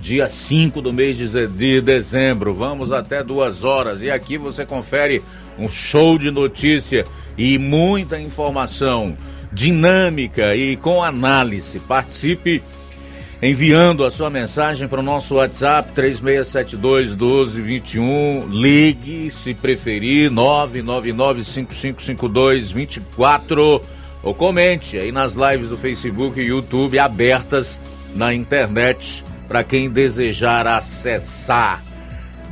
dia 5 do mês de dezembro. Vamos até duas horas e aqui você confere um show de notícia e muita informação dinâmica e com análise. Participe enviando a sua mensagem para o nosso WhatsApp 3672 1221. Ligue, se preferir, 999 5552 24 ou comente aí nas lives do Facebook e YouTube abertas na internet para quem desejar acessar.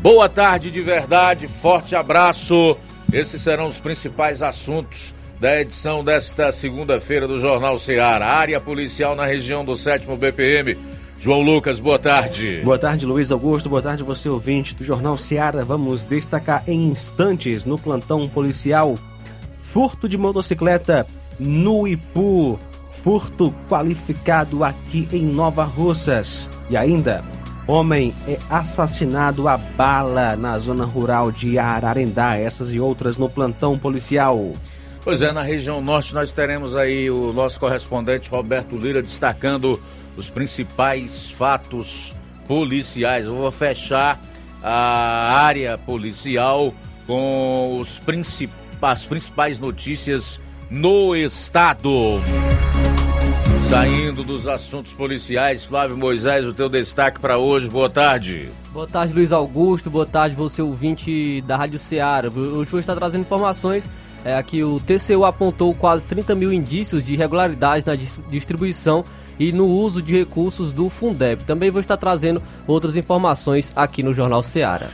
Boa tarde de verdade, forte abraço. Esses serão os principais assuntos da edição desta segunda-feira do Jornal Ceará. Área policial na região do 7 BPM. João Lucas, boa tarde. Boa tarde, Luiz Augusto. Boa tarde, você ouvinte do Jornal Ceará. Vamos destacar em instantes no plantão policial furto de motocicleta no Ipu furto qualificado aqui em Nova Russas. E ainda, homem é assassinado a bala na zona rural de Ararendá. Essas e outras no plantão policial. Pois é, na região norte nós teremos aí o nosso correspondente Roberto Lira destacando os principais fatos policiais. Eu vou fechar a área policial com os princip... as principais notícias no estado. Saindo dos assuntos policiais, Flávio Moisés, o teu destaque para hoje. Boa tarde. Boa tarde, Luiz Augusto. Boa tarde, você ouvinte da Rádio Ceará. Hoje vou estar trazendo informações. É, aqui o TCU apontou quase 30 mil indícios de irregularidades na distribuição e no uso de recursos do Fundeb. Também vou estar trazendo outras informações aqui no Jornal Ceará.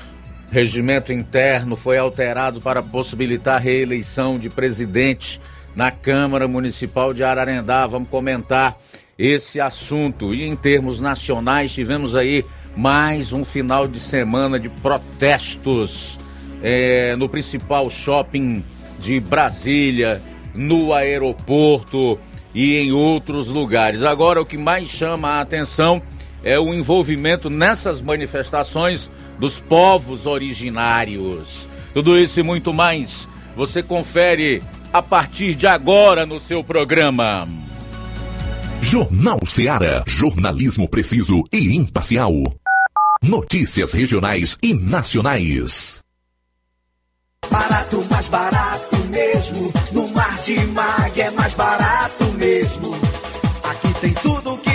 Regimento interno foi alterado para possibilitar a reeleição de presidente na Câmara Municipal de Ararendá. Vamos comentar esse assunto. E em termos nacionais, tivemos aí mais um final de semana de protestos é, no principal shopping de Brasília, no aeroporto e em outros lugares. Agora, o que mais chama a atenção é o envolvimento nessas manifestações dos povos originários. Tudo isso e muito mais você confere a partir de agora no seu programa. Jornal Ceará, jornalismo preciso e imparcial. Notícias regionais e nacionais. Barato, mais barato mesmo. No Mar de Mag é mais barato mesmo. Aqui tem tudo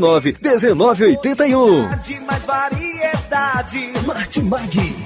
9929 1981. Mais variedade. Martimag.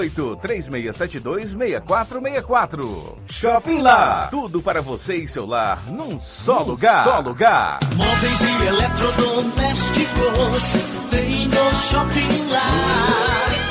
3672 6464. Shopping Lá. Tudo para você e seu lar num só num lugar. Só lugar. Móveis e eletrodomésticos tem no Shopping Lá.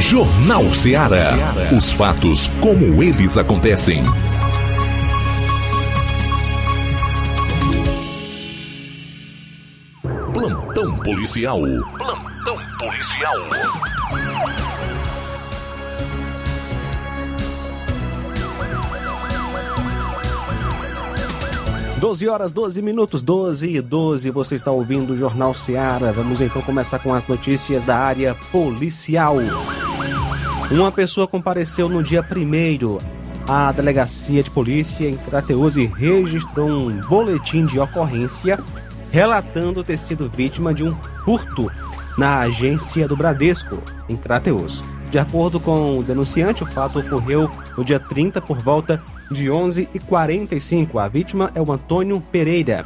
Jornal Ceará. Os fatos como eles acontecem. Plantão policial. Plantão policial. 12 horas, 12 minutos, 12 e 12. Você está ouvindo o Jornal Seara. Vamos então começar com as notícias da área policial. Uma pessoa compareceu no dia 1 à delegacia de polícia em Crateus e registrou um boletim de ocorrência relatando ter sido vítima de um furto na agência do Bradesco, em Crateus. De acordo com o denunciante, o fato ocorreu no dia 30 por volta de 11h45. A vítima é o Antônio Pereira.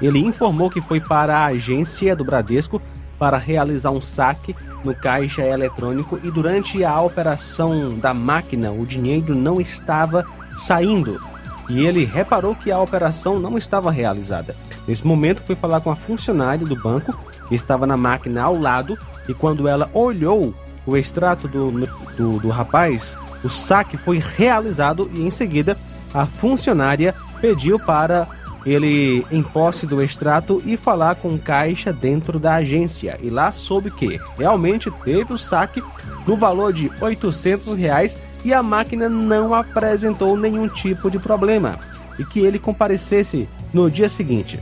Ele informou que foi para a agência do Bradesco para realizar um saque no caixa eletrônico e durante a operação da máquina o dinheiro não estava saindo e ele reparou que a operação não estava realizada. Nesse momento foi falar com a funcionária do banco que estava na máquina ao lado e quando ela olhou o extrato do, do, do rapaz, o saque foi realizado e em seguida a funcionária pediu para ele em posse do extrato e falar com o caixa dentro da agência. E lá soube que realmente teve o saque no valor de 800 reais e a máquina não apresentou nenhum tipo de problema e que ele comparecesse no dia seguinte.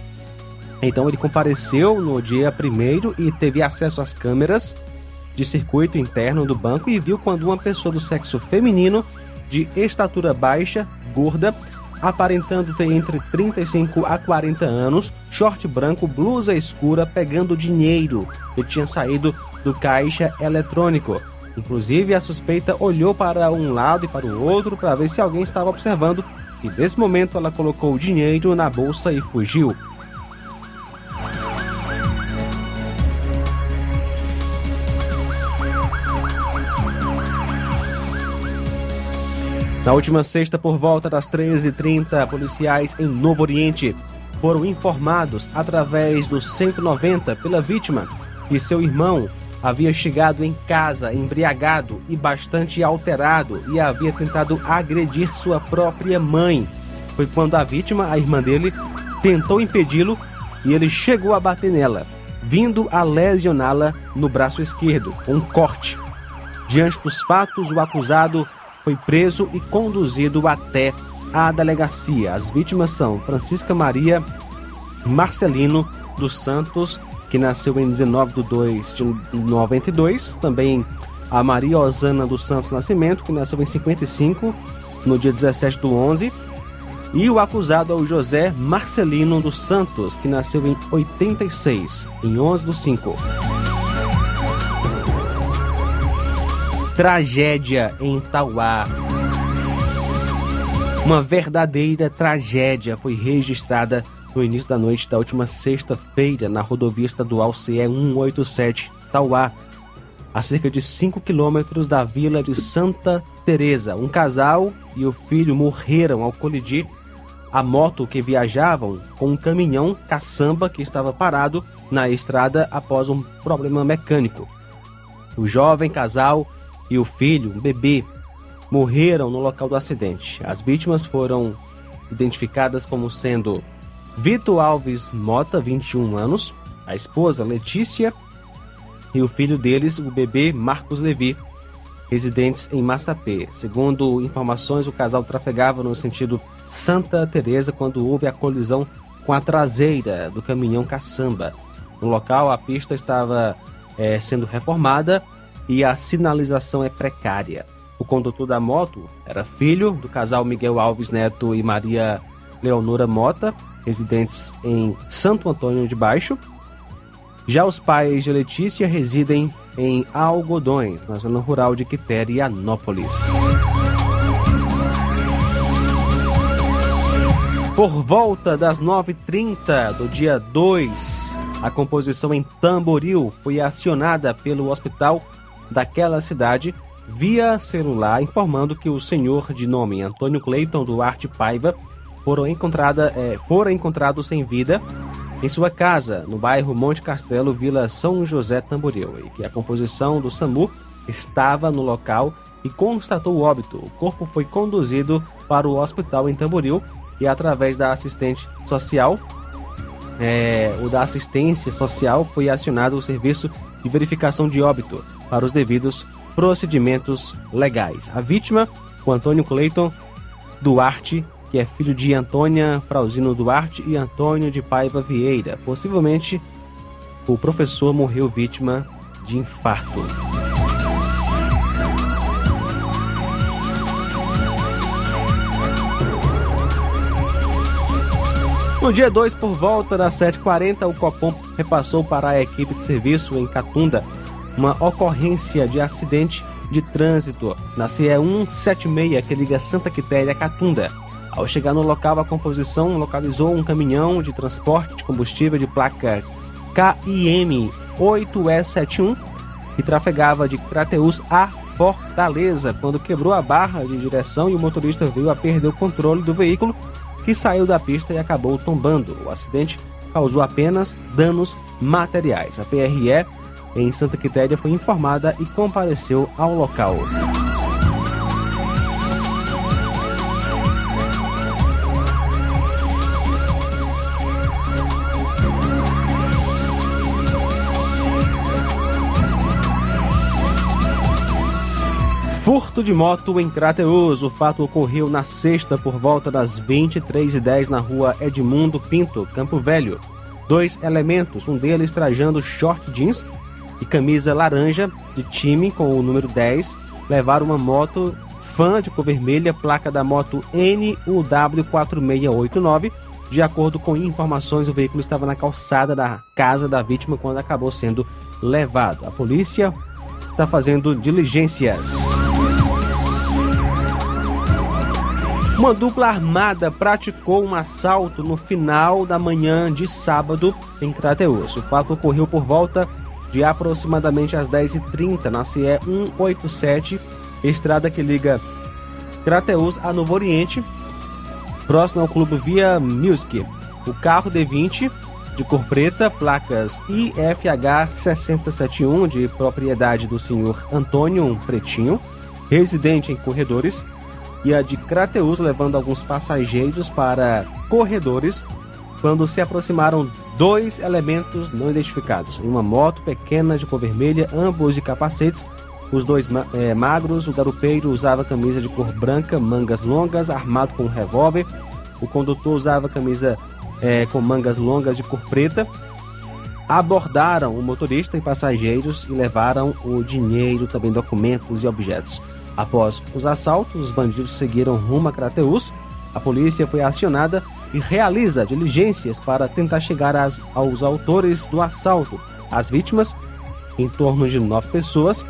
Então ele compareceu no dia primeiro e teve acesso às câmeras de circuito interno do banco e viu quando uma pessoa do sexo feminino de estatura baixa, gorda, aparentando ter entre 35 a 40 anos, short branco, blusa escura, pegando dinheiro que tinha saído do caixa eletrônico. Inclusive, a suspeita olhou para um lado e para o outro para ver se alguém estava observando, e nesse momento ela colocou o dinheiro na bolsa e fugiu. Na última sexta, por volta das 13h30, policiais em Novo Oriente foram informados através do 190 pela vítima que seu irmão havia chegado em casa embriagado e bastante alterado e havia tentado agredir sua própria mãe. Foi quando a vítima, a irmã dele, tentou impedi-lo e ele chegou a bater nela, vindo a lesioná-la no braço esquerdo, com um corte. Diante dos fatos, o acusado foi preso e conduzido até a delegacia. As vítimas são Francisca Maria Marcelino dos Santos, que nasceu em 19 de 2 de 92, também a Maria Osana dos Santos Nascimento, que nasceu em 55, no dia 17 do 11, e o acusado é o José Marcelino dos Santos, que nasceu em 86, em 11 do 5. Tragédia em Tauá. Uma verdadeira tragédia foi registrada no início da noite da última sexta-feira na rodovia estadual CE 187 Tauá, a cerca de 5 quilômetros da vila de Santa Teresa. Um casal e o filho morreram ao colidir a moto que viajavam com um caminhão caçamba que estava parado na estrada após um problema mecânico. O jovem casal e o filho, um bebê, morreram no local do acidente. As vítimas foram identificadas como sendo Vitor Alves Mota, 21 anos, a esposa Letícia e o filho deles, o bebê Marcos Levi, residentes em Massapê. Segundo informações, o casal trafegava no sentido Santa Teresa quando houve a colisão com a traseira do caminhão caçamba. No local, a pista estava é, sendo reformada e a sinalização é precária. O condutor da moto era filho do casal Miguel Alves Neto e Maria Leonora Mota, residentes em Santo Antônio de Baixo. Já os pais de Letícia residem em Algodões, na zona rural de Quiterianópolis. Por volta das 9h30 do dia 2, a composição em Tamboril foi acionada pelo hospital daquela cidade via celular, informando que o senhor de nome Antônio Cleiton Duarte Paiva foram, encontrada, é, foram encontrados sem vida em sua casa, no bairro Monte Castelo, Vila São José Tamboril, e que a composição do SAMU estava no local e constatou o óbito. O corpo foi conduzido para o hospital em Tamboril e através da assistente social, é, o da assistência social foi acionado o serviço de verificação de óbito para os devidos procedimentos legais. A vítima, o Antônio Cleiton Duarte, que é filho de Antônia Frauzino Duarte e Antônio de Paiva Vieira. Possivelmente, o professor morreu vítima de infarto. No dia 2, por volta das 7h40, o Copom repassou para a equipe de serviço em Catunda uma ocorrência de acidente de trânsito na CE 176 que liga Santa Quitéria a Catunda. Ao chegar no local, a composição localizou um caminhão de transporte de combustível de placa KIM 8E71 que trafegava de Crateus a Fortaleza quando quebrou a barra de direção e o motorista veio a perder o controle do veículo que saiu da pista e acabou tombando. O acidente causou apenas danos materiais. A PRE em Santa Quitéria foi informada e compareceu ao local. Furto de moto em Crateus. O fato ocorreu na sexta por volta das 23h10 na rua Edmundo Pinto, Campo Velho. Dois elementos, um deles trajando short jeans e camisa laranja de time com o número 10, levaram uma moto fã de cor vermelha, placa da moto NUW4689. De acordo com informações, o veículo estava na calçada da casa da vítima quando acabou sendo levado. A polícia está fazendo diligências. Uma dupla armada praticou um assalto no final da manhã de sábado em Crateus. O fato ocorreu por volta de aproximadamente às 10h30 na CE 187, estrada que liga Crateus a Novo Oriente, próximo ao clube Via Music. O carro D20 de cor preta, placas IFH 6071 de propriedade do senhor Antônio Pretinho, residente em Corredores, e a de Crateus levando alguns passageiros para corredores quando se aproximaram dois elementos não identificados em uma moto pequena de cor vermelha, ambos de capacetes. Os dois é, magros, o garupeiro usava camisa de cor branca, mangas longas, armado com um revólver. O condutor usava camisa é, com mangas longas de cor preta. Abordaram o motorista e passageiros e levaram o dinheiro, também documentos e objetos. Após os assaltos, os bandidos seguiram rumo a Crateus. A polícia foi acionada e realiza diligências para tentar chegar às, aos autores do assalto. As vítimas, em torno de nove pessoas,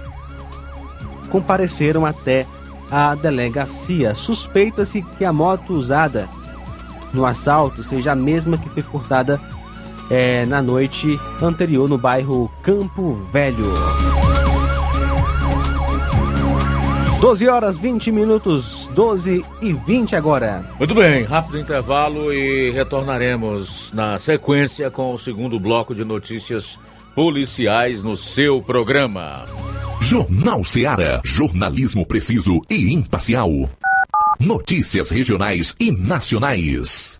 compareceram até a delegacia. Suspeita-se que a moto usada no assalto seja a mesma que foi furtada é, na noite anterior no bairro Campo Velho. 12 horas 20 minutos, 12 e 20 agora. Muito bem, rápido intervalo e retornaremos na sequência com o segundo bloco de notícias policiais no seu programa. Jornal Seara. Jornalismo preciso e imparcial. Notícias regionais e nacionais.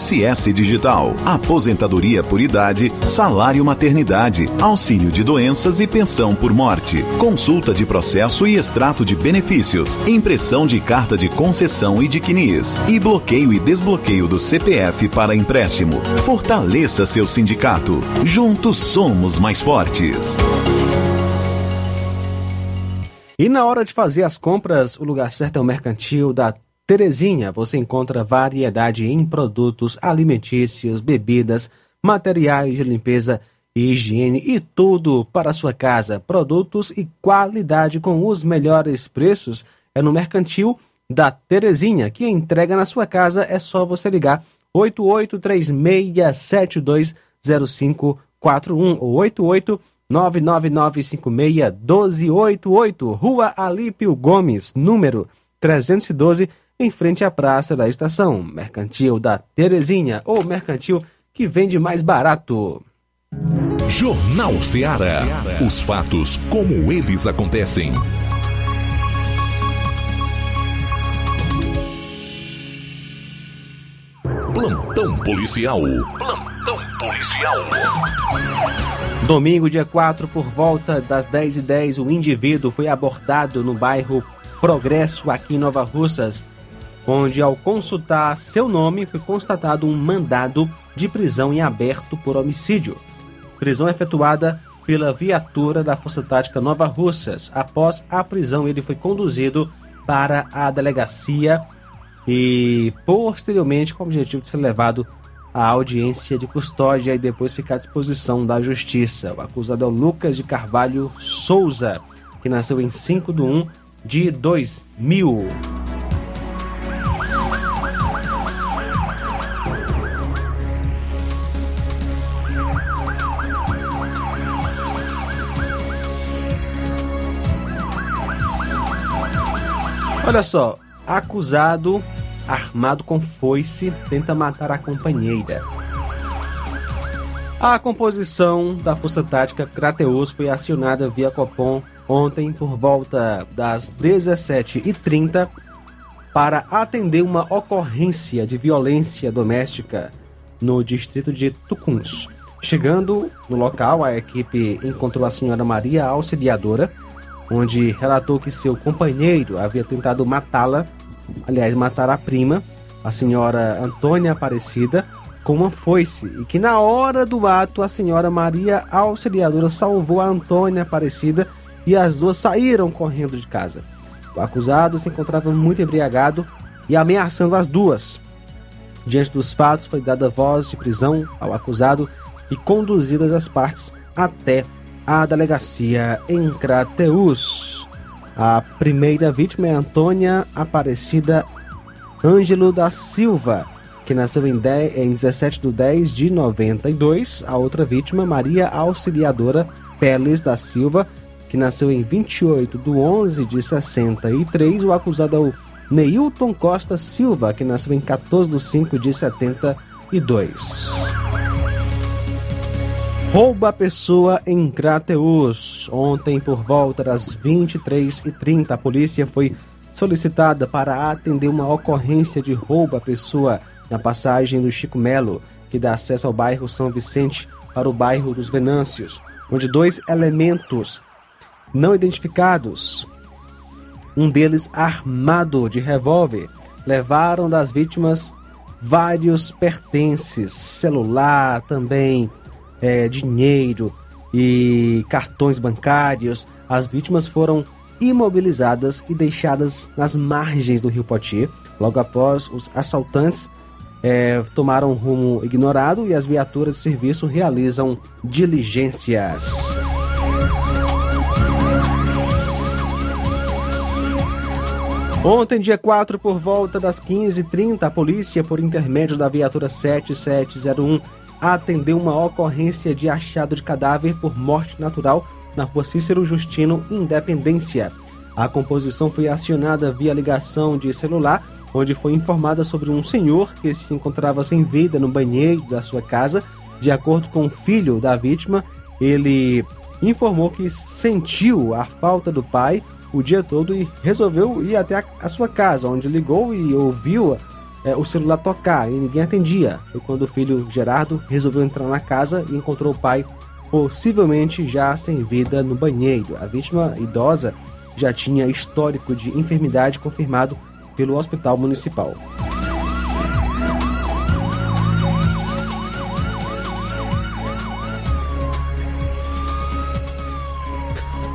INSS Digital, aposentadoria por idade, salário maternidade, auxílio de doenças e pensão por morte, consulta de processo e extrato de benefícios, impressão de carta de concessão e de CNIS e bloqueio e desbloqueio do CPF para empréstimo. Fortaleça seu sindicato. Juntos somos mais fortes. E na hora de fazer as compras, o lugar certo é o Mercantil da Terezinha. Você encontra variedade em produtos alimentícios, bebidas, materiais de limpeza e higiene e tudo para sua casa. Produtos e qualidade com os melhores preços é no Mercantil da Terezinha, que entrega na sua casa. É só você ligar 8836720541 ou 88 99956-1288, Rua Alípio Gomes, número 312, em frente à Praça da Estação. Mercantil da Terezinha, ou mercantil que vende mais barato. Jornal Ceará. Os fatos como eles acontecem. Plantão policial. Plantão policial. Domingo, dia 4, por volta das 10h10, o indivíduo foi abordado no bairro Progresso, aqui em Nova Russas, onde, ao consultar seu nome, foi constatado um mandado de prisão em aberto por homicídio. Prisão efetuada pela viatura da Força Tática Nova Russas. Após a prisão, ele foi conduzido para a delegacia e, posteriormente, com o objetivo de ser levado a audiência de custódia e depois ficar à disposição da justiça. O acusado é o Lucas de Carvalho Souza, que nasceu em 5 de 1 de 2000. Olha só, acusado armado com foice, tenta matar a companheira. A composição da Força Tática Crateus foi acionada via Copom ontem por volta das 17h30 para atender uma ocorrência de violência doméstica no distrito de Tucuns. Chegando no local, a equipe encontrou a senhora Maria Auxiliadora, onde relatou que seu companheiro havia tentado matá-la aliás, mataram a prima, a senhora Antônia Aparecida, com uma foice e que na hora do ato a senhora Maria Auxiliadora salvou a Antônia Aparecida e as duas saíram correndo de casa. O acusado se encontrava muito embriagado e ameaçando as duas. Diante dos fatos, foi dada voz de prisão ao acusado e conduzidas as partes até a delegacia em Crateus. A primeira vítima é Antônia Aparecida Ângelo da Silva, que nasceu em, 10, em 17 de 10 de 92. A outra vítima, Maria Auxiliadora Peles da Silva, que nasceu em 28 de 11 de 63. O acusado é o Neilton Costa Silva, que nasceu em 14 de 5 de 72. Rouba a pessoa em Crateus. Ontem, por volta das 23h30, a polícia foi solicitada para atender uma ocorrência de roubo à pessoa na passagem do Chico Melo, que dá acesso ao bairro São Vicente para o bairro dos Venâncios, onde dois elementos não identificados, um deles armado de revólver, levaram das vítimas vários pertences, celular também, é, dinheiro e cartões bancários, as vítimas foram imobilizadas e deixadas nas margens do rio Poti. Logo após, os assaltantes é, tomaram um rumo ignorado e as viaturas de serviço realizam diligências. Ontem, dia 4, por volta das 15h30, a polícia, por intermédio da viatura 7701, atendeu uma ocorrência de achado de cadáver por morte natural na rua Cícero Justino, Independência. A composição foi acionada via ligação de celular, onde foi informada sobre um senhor que se encontrava sem vida no banheiro da sua casa. De acordo com o filho da vítima, ele informou que sentiu a falta do pai o dia todo e resolveu ir até a, sua casa, onde ligou e ouviu é, o celular tocar e ninguém atendia. Foi quando o filho Gerardo resolveu entrar na casa e encontrou o pai possivelmente já sem vida no banheiro. A vítima idosa já tinha histórico de enfermidade confirmado pelo hospital municipal.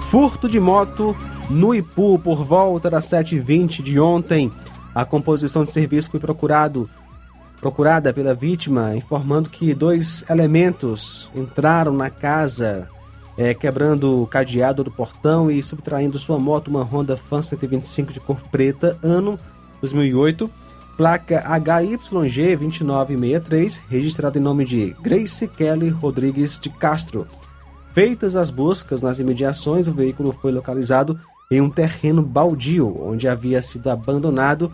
Furto de moto no Ipu por volta das 7h20 de ontem. A composição de serviço foi procurado, procurada pela vítima, informando que dois elementos entraram na casa, é, quebrando o cadeado do portão e subtraindo sua moto, uma Honda Fan 125 de cor preta, ano 2008, placa HYG 2963, registrada em nome de Grace Kelly Rodrigues de Castro. Feitas as buscas nas imediações, o veículo foi localizado em um terreno baldio, onde havia sido abandonado,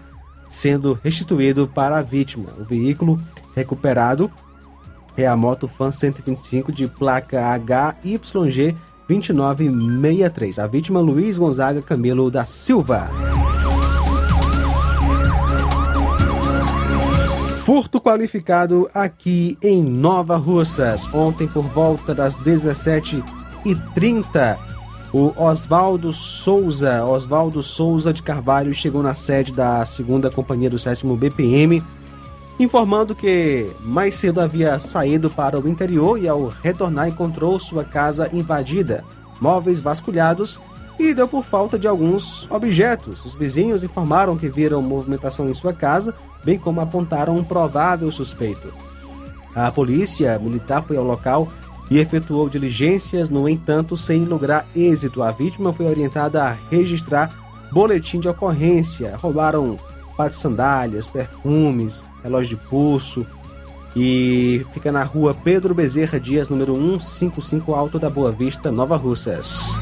sendo restituído para a vítima. O veículo recuperado é a moto Fan 125 de placa HYG 2963. A vítima Luiz Gonzaga Camelo da Silva. Furto qualificado aqui em Nova Russas. Ontem, por volta das 17h30, o Oswaldo Souza, Oswaldo Souza de Carvalho, chegou na sede da segunda companhia do sétimo BPM, informando que mais cedo havia saído para o interior e, ao retornar, encontrou sua casa invadida, móveis vasculhados e deu por falta de alguns objetos. Os vizinhos informaram que viram movimentação em sua casa, bem como apontaram um provável suspeito. A polícia militar foi ao local e efetuou diligências, no entanto, sem lograr êxito. A vítima foi orientada a registrar boletim de ocorrência. Roubaram par de sandálias, perfumes, relógio de pulso e fica na rua Pedro Bezerra Dias, número 155 Alto da Boa Vista, Nova Russas.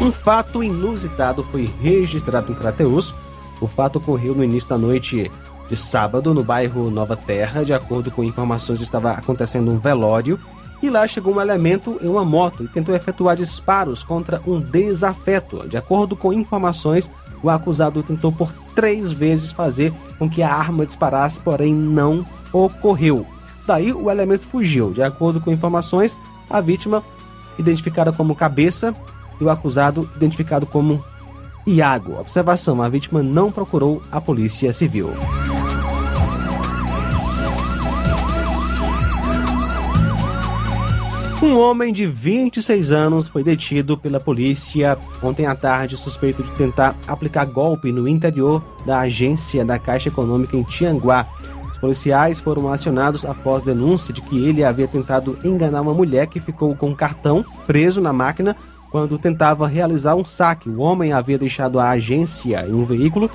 Um fato inusitado foi registrado em Crateus. O fato ocorreu no início da noite de sábado no bairro Nova Terra. De acordo com informações, estava acontecendo um velório e lá chegou um elemento em uma moto e tentou efetuar disparos contra um desafeto. De acordo com informações, o acusado tentou por três vezes fazer com que a arma disparasse, porém não ocorreu. Daí o elemento fugiu. De acordo com informações, a vítima, identificada como cabeça, e o acusado, identificado como Iago. Observação: a vítima não procurou a polícia civil. Um homem de 26 anos foi detido pela polícia ontem à tarde, suspeito de tentar aplicar golpe no interior da agência da Caixa Econômica em Tianguá. Os policiais foram acionados após denúncia de que ele havia tentado enganar uma mulher que ficou com o cartão preso na máquina quando tentava realizar um saque. O homem havia deixado a agência em um veículo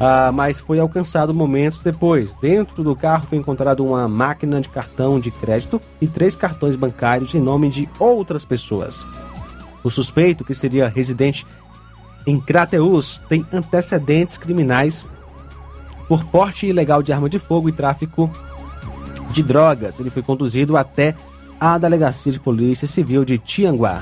ah, mas foi alcançado momentos depois. Dentro do carro foi encontrado uma máquina de cartão de crédito e três cartões bancários em nome de outras pessoas. O suspeito, que seria residente em Crateus, tem antecedentes criminais por porte ilegal de arma de fogo e tráfico de drogas. Ele foi conduzido até a Delegacia de Polícia Civil de Tianguá.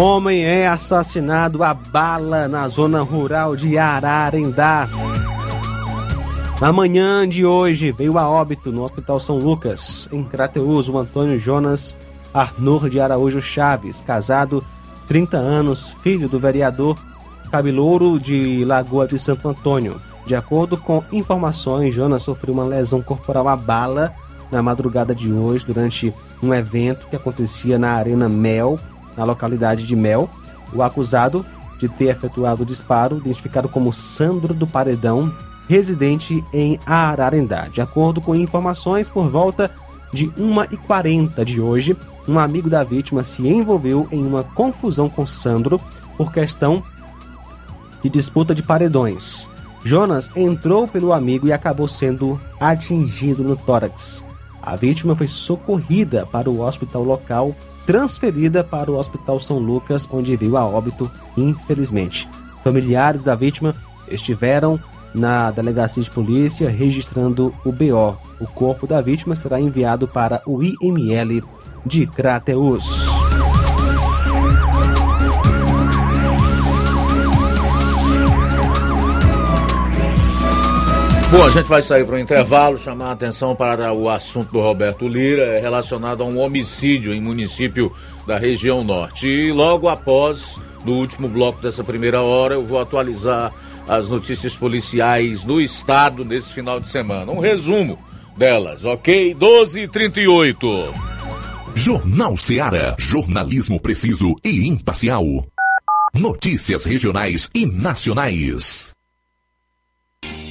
Homem é assassinado a bala na zona rural de Ararendá. Na manhã de hoje, veio a óbito no Hospital São Lucas, em Crateus, o Antônio Jonas Arnor de Araújo Chaves, casado, 30 anos, filho do vereador Cabelouro de Lagoa de Santo Antônio. De acordo com informações, Jonas sofreu uma lesão corporal à bala na madrugada de hoje, durante um evento que acontecia na Arena Mel, na localidade de Mel. O acusado de ter efetuado o disparo, identificado como Sandro do Paredão, residente em Ararendá. De acordo com informações, por volta de 1h40 de hoje, um amigo da vítima se envolveu em uma confusão com Sandro por questão de disputa de paredões. Jonas entrou pelo amigo e acabou sendo atingido no tórax. A vítima foi socorrida para o hospital local transferida para o Hospital São Lucas, onde veio a óbito, infelizmente. Familiares da vítima estiveram na delegacia de polícia registrando o BO. O corpo da vítima será enviado para o IML de Crateus. Bom, a gente vai sair para o intervalo, chamar a atenção para o assunto do Roberto Lira relacionado a um homicídio em município da região norte. E logo após, no último bloco dessa primeira hora, eu vou atualizar as notícias policiais no estado nesse final de semana. Um resumo delas, ok? 12 e 38 Jornal Seara. Jornalismo preciso e imparcial. Notícias regionais e nacionais.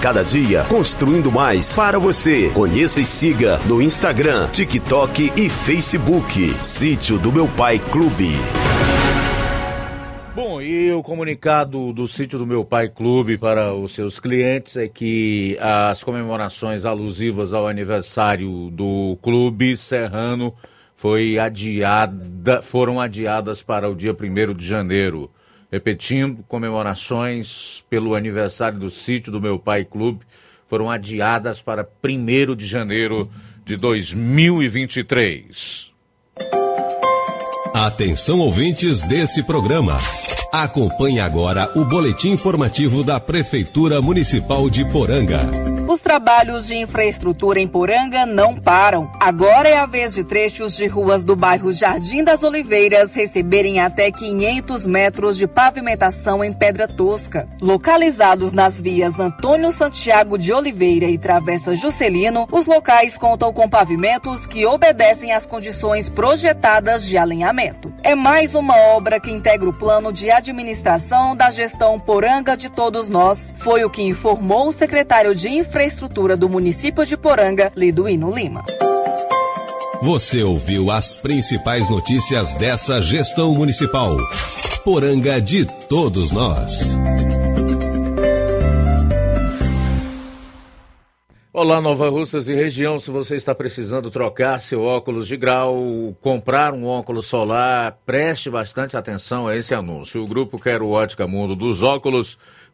Cada dia, construindo mais para você. Conheça e siga no Instagram, TikTok e Facebook. Sítio do Meu Pai Clube. Bom, e o comunicado do sítio do meu pai clube para os seus clientes é que as comemorações alusivas ao aniversário do clube serrano foi adiada, foram adiadas para o dia 1 de janeiro. Repetindo, comemorações pelo aniversário do sítio do meu pai clube foram adiadas para 1 de janeiro de 2023. Atenção ouvintes desse programa. Acompanhe agora o boletim informativo da Prefeitura Municipal de Poranga. Os trabalhos de infraestrutura em Poranga não param. Agora é a vez de trechos de ruas do bairro Jardim das Oliveiras receberem até 500 metros de pavimentação em pedra tosca. Localizados nas vias Antônio Santiago de Oliveira e Travessa Juscelino, os locais contam com pavimentos que obedecem às condições projetadas de alinhamento. É mais uma obra que integra o plano de administração da gestão Poranga de todos nós. Foi o que informou o secretário de Infraestrutura do município de Poranga, Liduíno Lima. Você ouviu as principais notícias dessa gestão municipal. Poranga de todos nós. Olá, Nova Russas e região. Se você está precisando trocar seu óculos de grau, comprar um óculos solar, preste bastante atenção a esse anúncio. O grupo Quero Ótica Mundo dos Óculos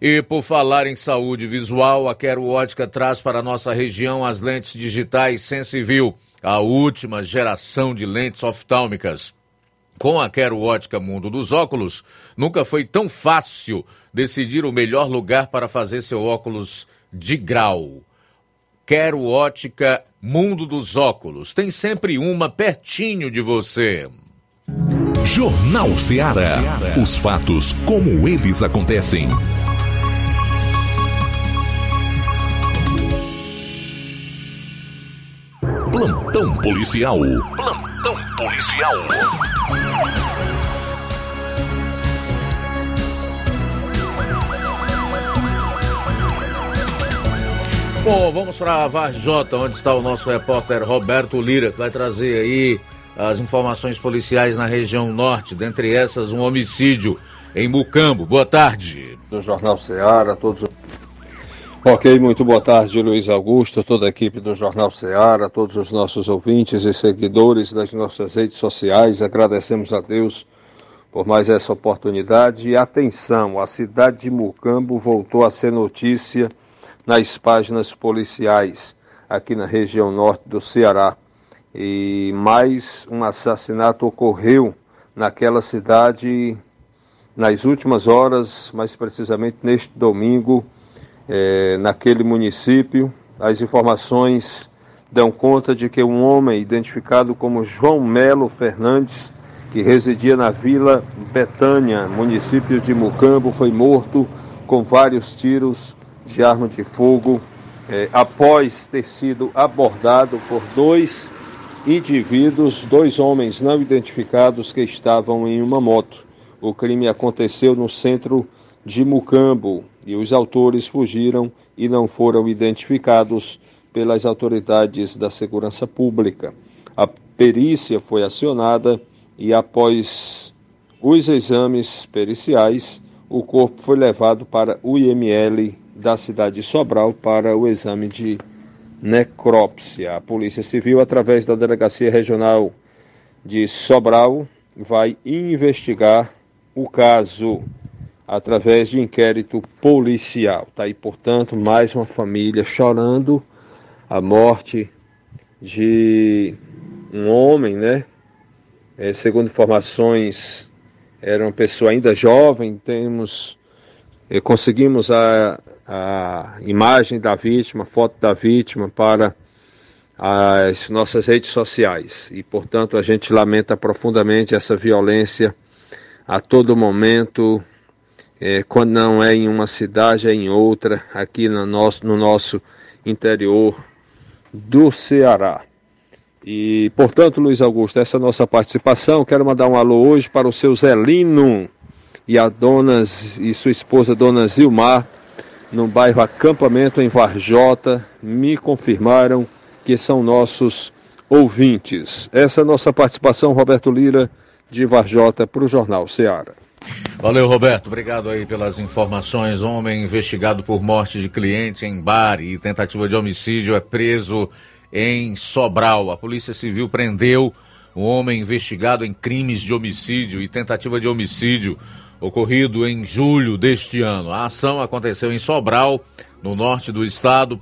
E por falar em saúde visual, a Quero Ótica traz para a nossa região as lentes digitais Sensivil, a última geração de lentes oftálmicas. Com a Quero Ótica Mundo dos Óculos, nunca foi tão fácil decidir o melhor lugar para fazer seu óculos de grau. Quero Ótica Mundo dos Óculos. Tem sempre uma pertinho de você. Jornal Ceará. Os fatos como eles acontecem. Plantão policial. Plantão policial. Bom, vamos para a Varjota, onde está o nosso repórter Roberto Lira, que vai trazer aí as informações policiais na região norte, dentre essas um homicídio em Mucambo. Boa tarde. Do Jornal Ceará, todos. Ok, muito boa tarde, Luiz Augusto, toda a equipe do Jornal Ceará, todos os nossos ouvintes e seguidores das nossas redes sociais. Agradecemos a Deus por mais essa oportunidade. E atenção, a cidade de Mucambo voltou a ser notícia nas páginas policiais aqui na região norte do Ceará. E mais um assassinato ocorreu naquela cidade nas últimas horas, mais precisamente neste domingo, é, naquele município. As informações dão conta de que um homem identificado como João Melo Fernandes, que residia na Vila Betânia, município de Mucambo, foi morto com vários tiros de arma de fogo é, após ter sido abordado por dois indivíduos, dois homens não identificados que estavam em uma moto. O crime aconteceu no centro de Mucambo e os autores fugiram e não foram identificados pelas autoridades da segurança pública. A perícia foi acionada e após os exames periciais, o corpo foi levado para o IML da cidade de Sobral para o exame de necrópsia. A Polícia Civil, através da Delegacia Regional de Sobral, vai investigar o caso através de inquérito policial. Tá aí, portanto, mais uma família chorando a morte de um homem, né? É, segundo informações, era uma pessoa ainda jovem. Temos, é, conseguimos a, a imagem da vítima, foto da vítima para as nossas redes sociais. E, portanto, a gente lamenta profundamente essa violência a todo momento, é, quando não é em uma cidade, é em outra, aqui no nosso, no nosso interior do Ceará. E, portanto, Luiz Augusto, essa é a nossa participação. Quero mandar um alô hoje para o seu Zelino e a donas e sua esposa, dona Zilmar, no bairro Acampamento, em Varjota, me confirmaram que são nossos ouvintes. Essa é a nossa participação, Roberto Lira, de Varjota, para o Jornal Ceará. Valeu, Roberto. Obrigado aí pelas informações. Homem investigado por morte de cliente em bar e tentativa de homicídio é preso em Sobral. A Polícia Civil prendeu um homem investigado em crimes de homicídio e tentativa de homicídio ocorrido em julho deste ano. A ação aconteceu em Sobral, no norte do estado,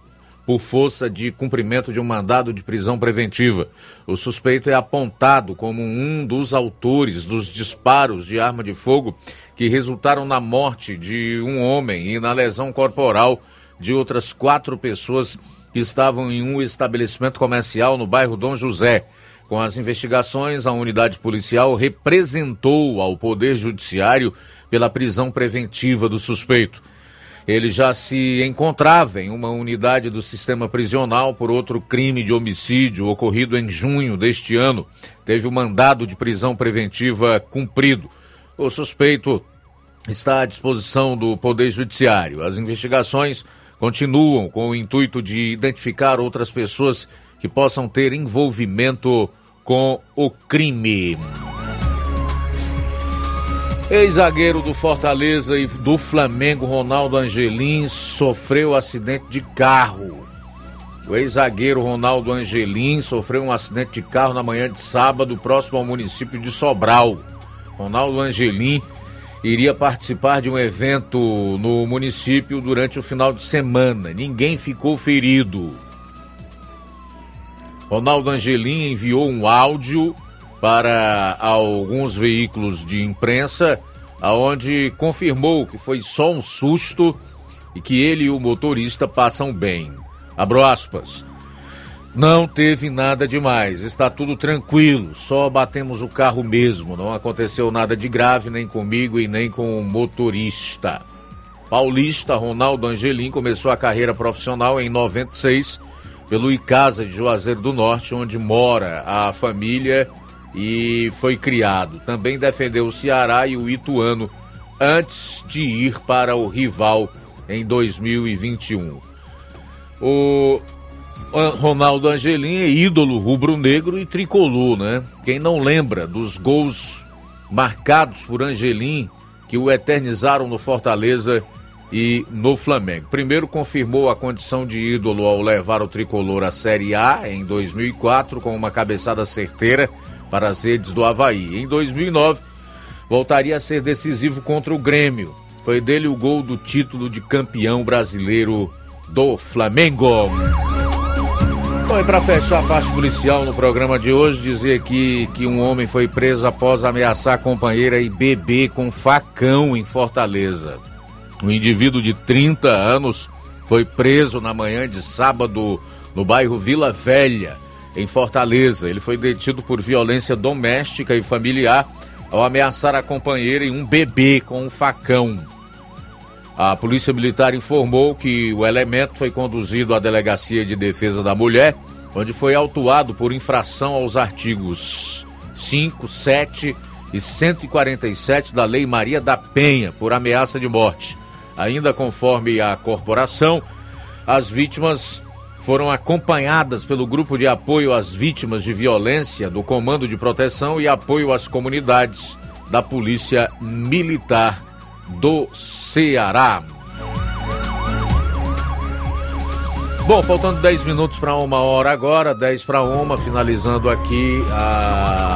por força de cumprimento de um mandado de prisão preventiva. O suspeito é apontado como um dos autores dos disparos de arma de fogo que resultaram na morte de um homem e na lesão corporal de outras quatro pessoas que estavam em um estabelecimento comercial no bairro Dom José. Com as investigações, a unidade policial representou ao Poder Judiciário pela prisão preventiva do suspeito. Ele já se encontrava em uma unidade do sistema prisional por outro crime de homicídio ocorrido em junho deste ano. Teve o mandado de prisão preventiva cumprido. O suspeito está à disposição do Poder Judiciário. As investigações continuam com o intuito de identificar outras pessoas que possam ter envolvimento com o crime. Ex-zagueiro do Fortaleza e do Flamengo, Ronaldo Angelim, sofreu acidente de carro. O ex-zagueiro Ronaldo Angelim sofreu um acidente de carro na manhã de sábado, próximo ao município de Sobral. Ronaldo Angelim iria participar de um evento no município durante o final de semana. Ninguém ficou ferido. Ronaldo Angelim enviou um áudio para alguns veículos de imprensa, aonde confirmou que foi só um susto e que ele e o motorista passam bem. Abro aspas. Não teve nada demais, está tudo tranquilo, só batemos o carro mesmo, não aconteceu nada de grave nem comigo e nem com o motorista. Paulista Ronaldo Angelim começou a carreira profissional em 96 pelo Icasa de Juazeiro do Norte, onde mora a família e foi criado. Também defendeu o Ceará e o Ituano antes de ir para o rival em 2021. O Ronaldo Angelim é ídolo rubro-negro e tricolor, né? Quem não lembra dos gols marcados por Angelim que o eternizaram no Fortaleza e no Flamengo. Primeiro confirmou a condição de ídolo ao levar o tricolor à Série A em 2004 com uma cabeçada certeira para as redes do Havaí. Em 2009, voltaria a ser decisivo contra o Grêmio. Foi dele o gol do título de campeão brasileiro do Flamengo. Bom, e para fechar a parte policial no programa de hoje, dizer aqui que um homem foi preso após ameaçar a companheira e beber com facão em Fortaleza. Um indivíduo de 30 anos foi preso na manhã de sábado no bairro Vila Velha em Fortaleza. Ele foi detido por violência doméstica e familiar ao ameaçar a companheira e um bebê com um facão. A Polícia Militar informou que o elemento foi conduzido à Delegacia de Defesa da Mulher, onde foi autuado por infração aos artigos 5, 7 e 147 da Lei Maria da Penha por ameaça de morte. Ainda conforme a corporação, as vítimas foram acompanhadas pelo grupo de apoio às vítimas de violência do Comando de Proteção e Apoio às Comunidades da Polícia Militar do Ceará. Bom, faltando 10 minutos para uma hora agora, 10 para uma, finalizando aqui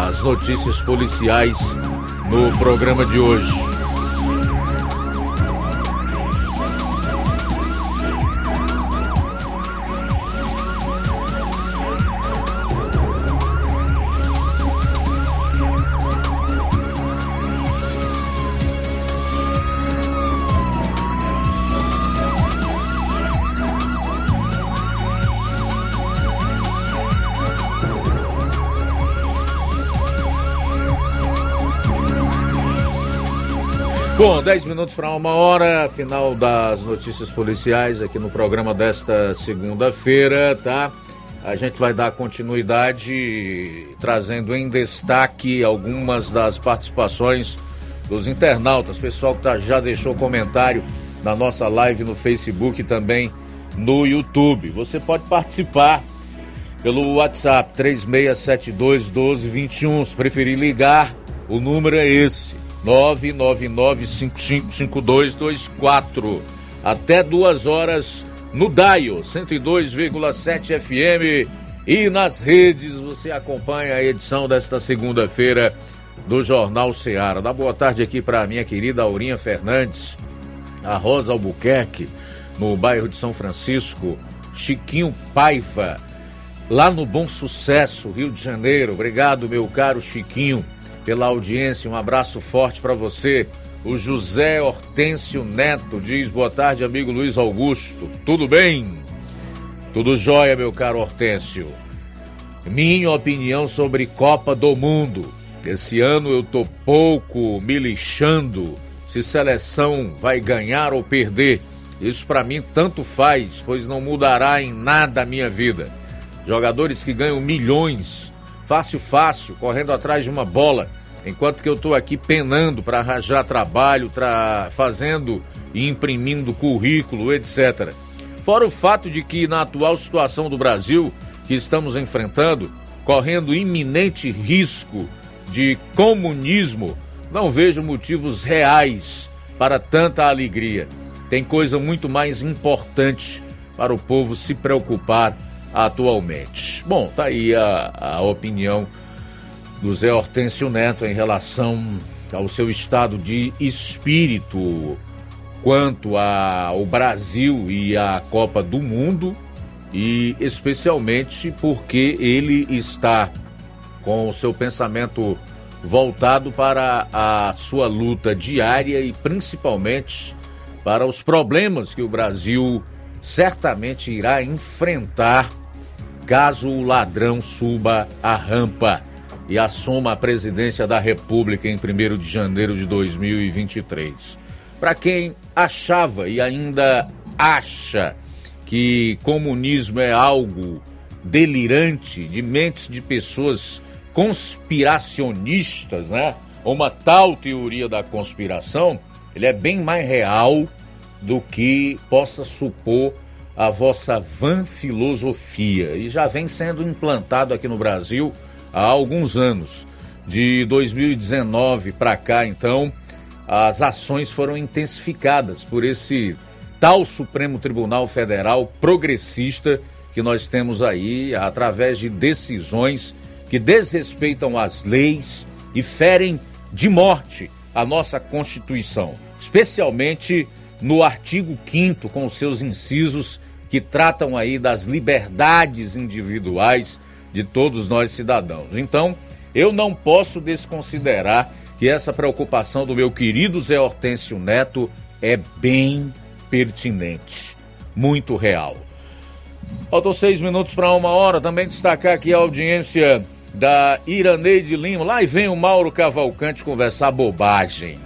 as notícias policiais no programa de hoje. Bom, 10 minutos para uma hora, final das notícias policiais aqui no programa desta segunda-feira, tá? A gente vai dar continuidade trazendo em destaque algumas das participações dos internautas, pessoal que tá, já deixou comentário na nossa live no Facebook e também no YouTube. Você pode participar pelo WhatsApp 3672 1221. Se preferir ligar, o número é esse 999555224. Até duas horas no Daio 102,7 FM e nas redes você acompanha a edição desta segunda-feira do Jornal Ceará. Dá boa tarde aqui para minha querida Aurinha Fernandes, a Rosa Albuquerque, no bairro de São Francisco, Chiquinho Paiva, lá no Bom Sucesso, Rio de Janeiro. Obrigado, meu caro Chiquinho, pela audiência. Um abraço forte para você. O José Hortêncio Neto diz: Boa tarde, amigo Luiz Augusto. Tudo bem? Tudo jóia, meu caro Hortêncio. Minha opinião sobre Copa do Mundo. Esse ano eu tô pouco me lixando se seleção vai ganhar ou perder. Isso para mim tanto faz, pois não mudará em nada a minha vida. Jogadores que ganham milhões, fácil, fácil, correndo atrás de uma bola, enquanto que eu estou aqui penando para arranjar trabalho, tra... fazendo e imprimindo currículo, etc. Fora o fato de que, na atual situação do Brasil que estamos enfrentando, correndo iminente risco de comunismo, não vejo motivos reais para tanta alegria. Tem coisa muito mais importante para o povo se preocupar atualmente. Bom, tá aí a, a opinião do Zé Hortêncio Neto em relação ao seu estado de espírito quanto ao Brasil e à Copa do Mundo e especialmente porque ele está com o seu pensamento voltado para a sua luta diária e principalmente para os problemas que o Brasil certamente irá enfrentar caso o ladrão suba a rampa e assuma a presidência da República em 1 de janeiro de 2023. Para quem achava e ainda acha que comunismo é algo delirante de mentes de pessoas conspiracionistas, né? Uma tal teoria da conspiração, ele é bem mais real do que possa supor a vossa vã filosofia e já vem sendo implantado aqui no Brasil há alguns anos. De 2019 para cá, então, as ações foram intensificadas por esse tal Supremo Tribunal Federal progressista que nós temos aí através de decisões que desrespeitam as leis e ferem de morte a nossa Constituição, especialmente no artigo 5 com seus incisos que tratam aí das liberdades individuais de todos nós cidadãos. Então, eu não posso desconsiderar que essa preocupação do meu querido Zé Hortêncio Neto é bem pertinente, muito real. Faltam seis minutos para uma hora. Também destacar aqui a audiência da Iraneide Lima. Lá vem o Mauro Cavalcante conversar bobagem.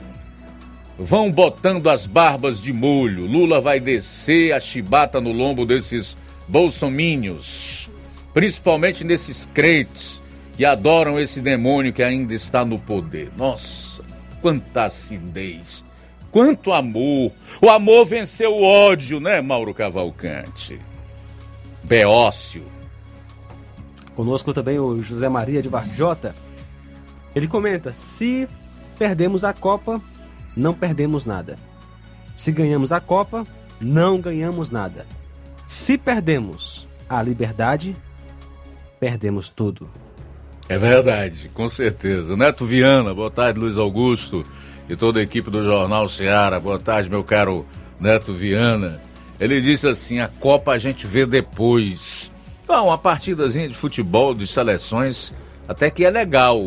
Vão botando as barbas de molho. Lula vai descer a chibata no lombo desses bolsominhos. Principalmente nesses crentes que adoram esse demônio que ainda está no poder. Nossa, quanta acidez. Quanto amor. O amor venceu o ódio, né, Mauro Cavalcante? Beócio. Conosco também o José Maria de Varjota. Ele comenta: se perdemos a Copa, não perdemos nada. Se ganhamos a Copa, não ganhamos nada. Se perdemos a liberdade, perdemos tudo. É verdade, com certeza. Neto Viana, boa tarde, Luiz Augusto e toda a equipe do Jornal Seara. Boa tarde, meu caro Neto Viana. Ele disse assim: a Copa a gente vê depois. Então, uma partidazinha de futebol, de seleções, até que é legal.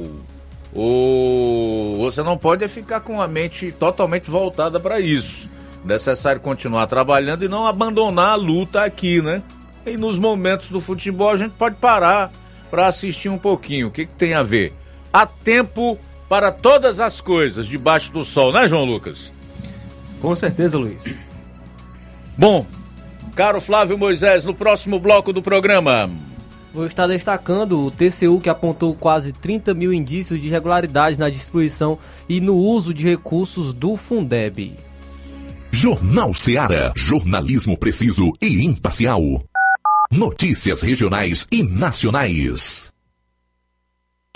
O... Você não pode ficar com a mente totalmente voltada para isso. Necessário continuar trabalhando e não abandonar a luta aqui, né? E nos momentos do futebol a gente pode parar para assistir um pouquinho. O que, que tem a ver? Há tempo para todas as coisas debaixo do sol, né, João Lucas? Com certeza, Luiz. Bom, Caro Flávio Moisés, no próximo bloco do programa. Vou estar destacando o TCU que apontou quase 30 mil indícios de irregularidades na distribuição e no uso de recursos do Fundeb. Jornal Seara. Jornalismo preciso e imparcial. Notícias regionais e nacionais.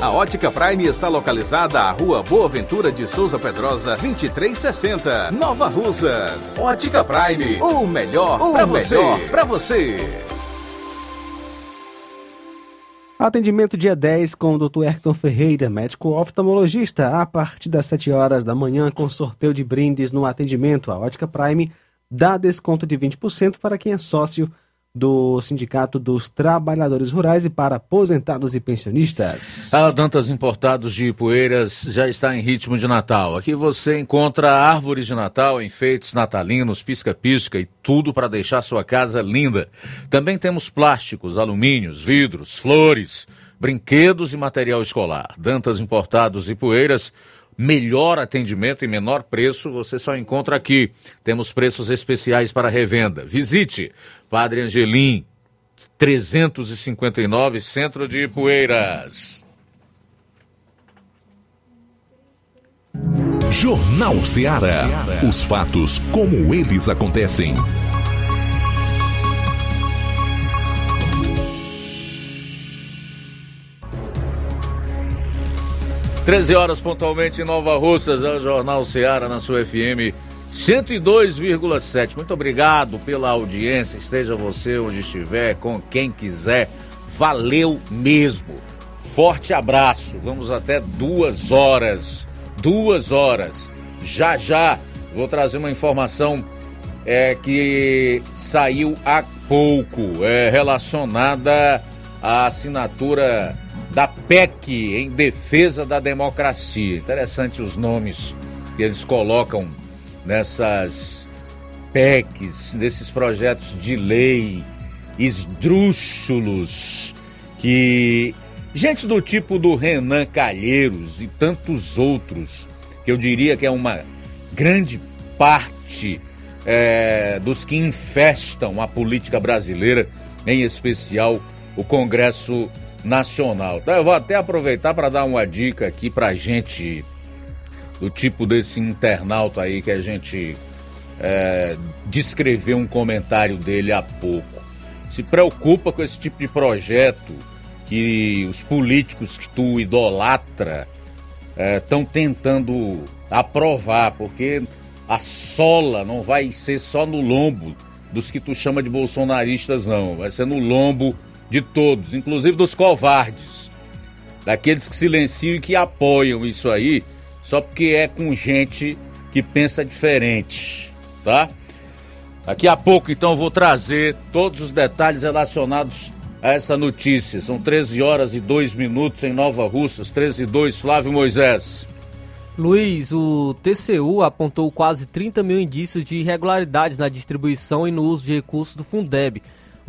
A Ótica Prime está localizada à Rua Boa Ventura de Souza Pedrosa, 2360, Nova Russas. Ótica Prime, o melhor para você. Pra você. Atendimento dia 10 com o Dr. Erton Ferreira, médico oftalmologista, a partir das 7 horas da manhã, com sorteio de brindes no atendimento. A Ótica Prime dá desconto de 20% para quem é sócio do Sindicato dos Trabalhadores Rurais e para aposentados e pensionistas. A Dantas Importados de Ipueiras já está em ritmo de Natal. Aqui você encontra árvores de Natal, enfeites natalinos, pisca-pisca e tudo para deixar sua casa linda. Também temos plásticos, alumínios, vidros, flores, brinquedos e material escolar. Dantas Importados e Poeiras melhor atendimento e menor preço você só encontra aqui. Temos preços especiais para revenda. Visite Padre Angelim, 359, Centro de Ipueiras. Jornal Ceará. Os fatos como eles acontecem. Treze horas pontualmente em Nova Russas, é o Jornal Ceará na sua FM 102,7. Muito obrigado pela audiência. Esteja você onde estiver, com quem quiser. Valeu mesmo. Forte abraço. Vamos até duas horas. Duas horas. Já já Vou trazer uma informação é, que saiu há pouco, é, relacionada à assinatura da PEC em defesa da democracia. Interessante os nomes que eles colocam nessas PECs, desses projetos de lei esdrúxulos que gente do tipo do Renan Calheiros e tantos outros, que eu diria que é uma grande parte é, dos que infestam a política brasileira, em especial o Congresso Nacional. Então eu vou até aproveitar para dar uma dica aqui para gente do tipo desse internauta aí que a gente é, descreveu um comentário dele há pouco. Se preocupa com esse tipo de projeto que os políticos que tu idolatra estão é, tentando aprovar, porque a sola não vai ser só no lombo dos que tu chama de bolsonaristas, não. Vai ser no lombo de todos, inclusive dos covardes. Daqueles que silenciam e que apoiam isso aí, só porque é com gente que pensa diferente, tá? Daqui a pouco, então, eu vou trazer todos os detalhes relacionados a essa notícia. São 13 horas e 2 minutos em Nova Russas, 13 e 2, Flávio Moisés. Luiz, o TCU apontou quase 30 mil indícios de irregularidades na distribuição e no uso de recursos do Fundeb.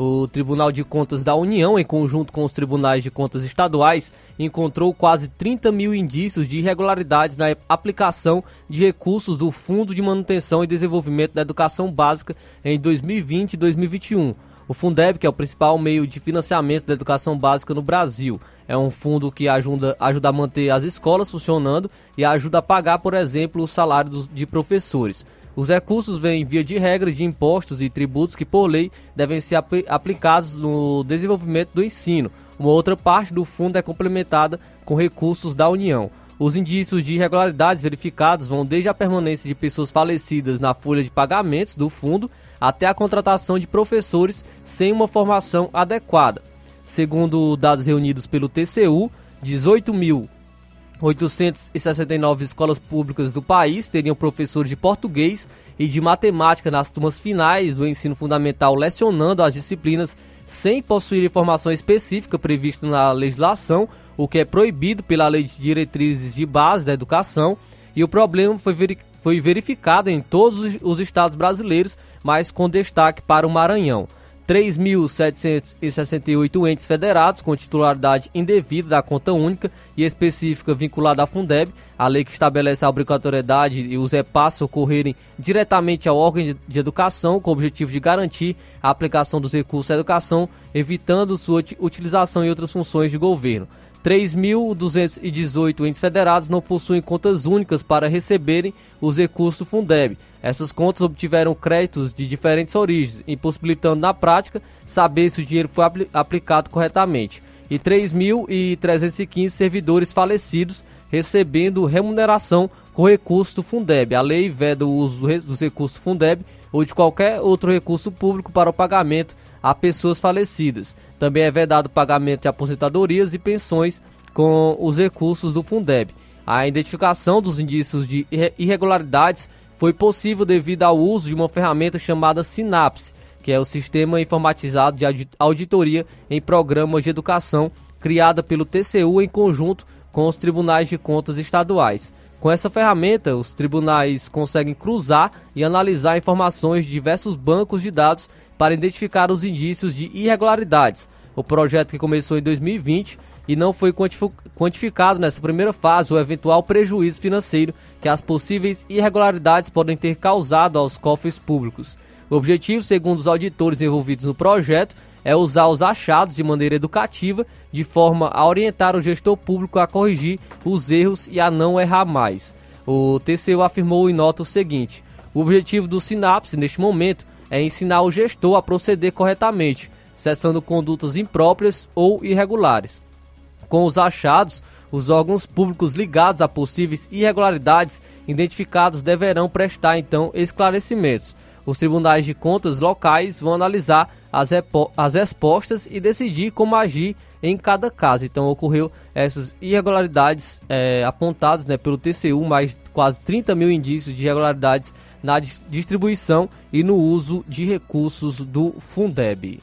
O Tribunal de Contas da União, em conjunto com os tribunais de contas estaduais, encontrou quase 30 mil indícios de irregularidades na aplicação de recursos do Fundo de Manutenção e Desenvolvimento da Educação Básica em 2020 e 2021. O Fundeb, que é o principal meio de financiamento da educação básica no Brasil, é um fundo que ajuda, ajuda a manter as escolas funcionando e ajuda a pagar, por exemplo, o salário dos, de professores. Os recursos vêm via de regra de impostos e tributos que, por lei, devem ser ap aplicados no desenvolvimento do ensino. Uma outra parte do fundo é complementada com recursos da União. Os indícios de irregularidades verificados vão desde a permanência de pessoas falecidas na folha de pagamentos do fundo até a contratação de professores sem uma formação adequada. Segundo dados reunidos pelo TCU, 18.869 escolas públicas do país teriam professores de português e de matemática nas turmas finais do ensino fundamental lecionando as disciplinas sem possuir formação específica prevista na legislação, o que é proibido pela Lei de Diretrizes de Base da Educação, e o problema foi verificado em todos os estados brasileiros, mas com destaque para o Maranhão. 3.768 entes federados com titularidade indevida da conta única e específica vinculada à Fundeb, a lei que estabelece a obrigatoriedade e os repasses ocorrerem diretamente ao órgão de educação com o objetivo de garantir a aplicação dos recursos à educação, evitando sua utilização em outras funções de governo. 3.218 entes federados não possuem contas únicas para receberem os recursos do Fundeb. Essas contas obtiveram créditos de diferentes origens, impossibilitando na prática saber se o dinheiro foi apl aplicado corretamente. E 3.315 servidores falecidos recebendo remuneração com recurso do Fundeb. A lei veda o uso dos recursos do Fundeb ou de qualquer outro recurso público para o pagamento a pessoas falecidas. Também é vedado o pagamento de aposentadorias e pensões com os recursos do Fundeb. A identificação dos indícios de irregularidades foi possível devido ao uso de uma ferramenta chamada Sinapse, que é o sistema informatizado de auditoria em programas de educação criada pelo TCU em conjunto com os tribunais de contas estaduais. Com essa ferramenta, os tribunais conseguem cruzar e analisar informações de diversos bancos de dados para identificar os indícios de irregularidades. O projeto que começou em 2020 e não foi quantificado nessa primeira fase o eventual prejuízo financeiro que as possíveis irregularidades podem ter causado aos cofres públicos. O objetivo, segundo os auditores envolvidos no projeto, é usar os achados de maneira educativa, de forma a orientar o gestor público a corrigir os erros e a não errar mais. O TCU afirmou em nota o seguinte: o objetivo do Sinapse neste momento é ensinar o gestor a proceder corretamente, cessando condutas impróprias ou irregulares. Com os achados, os órgãos públicos ligados a possíveis irregularidades identificados deverão prestar então esclarecimentos. Os tribunais de contas locais vão analisar as, as respostas e decidir como agir em cada caso. Então ocorreu essas irregularidades é, apontadas né, pelo TCU, mais quase 30 mil indícios de irregularidades na distribuição e no uso de recursos do Fundeb.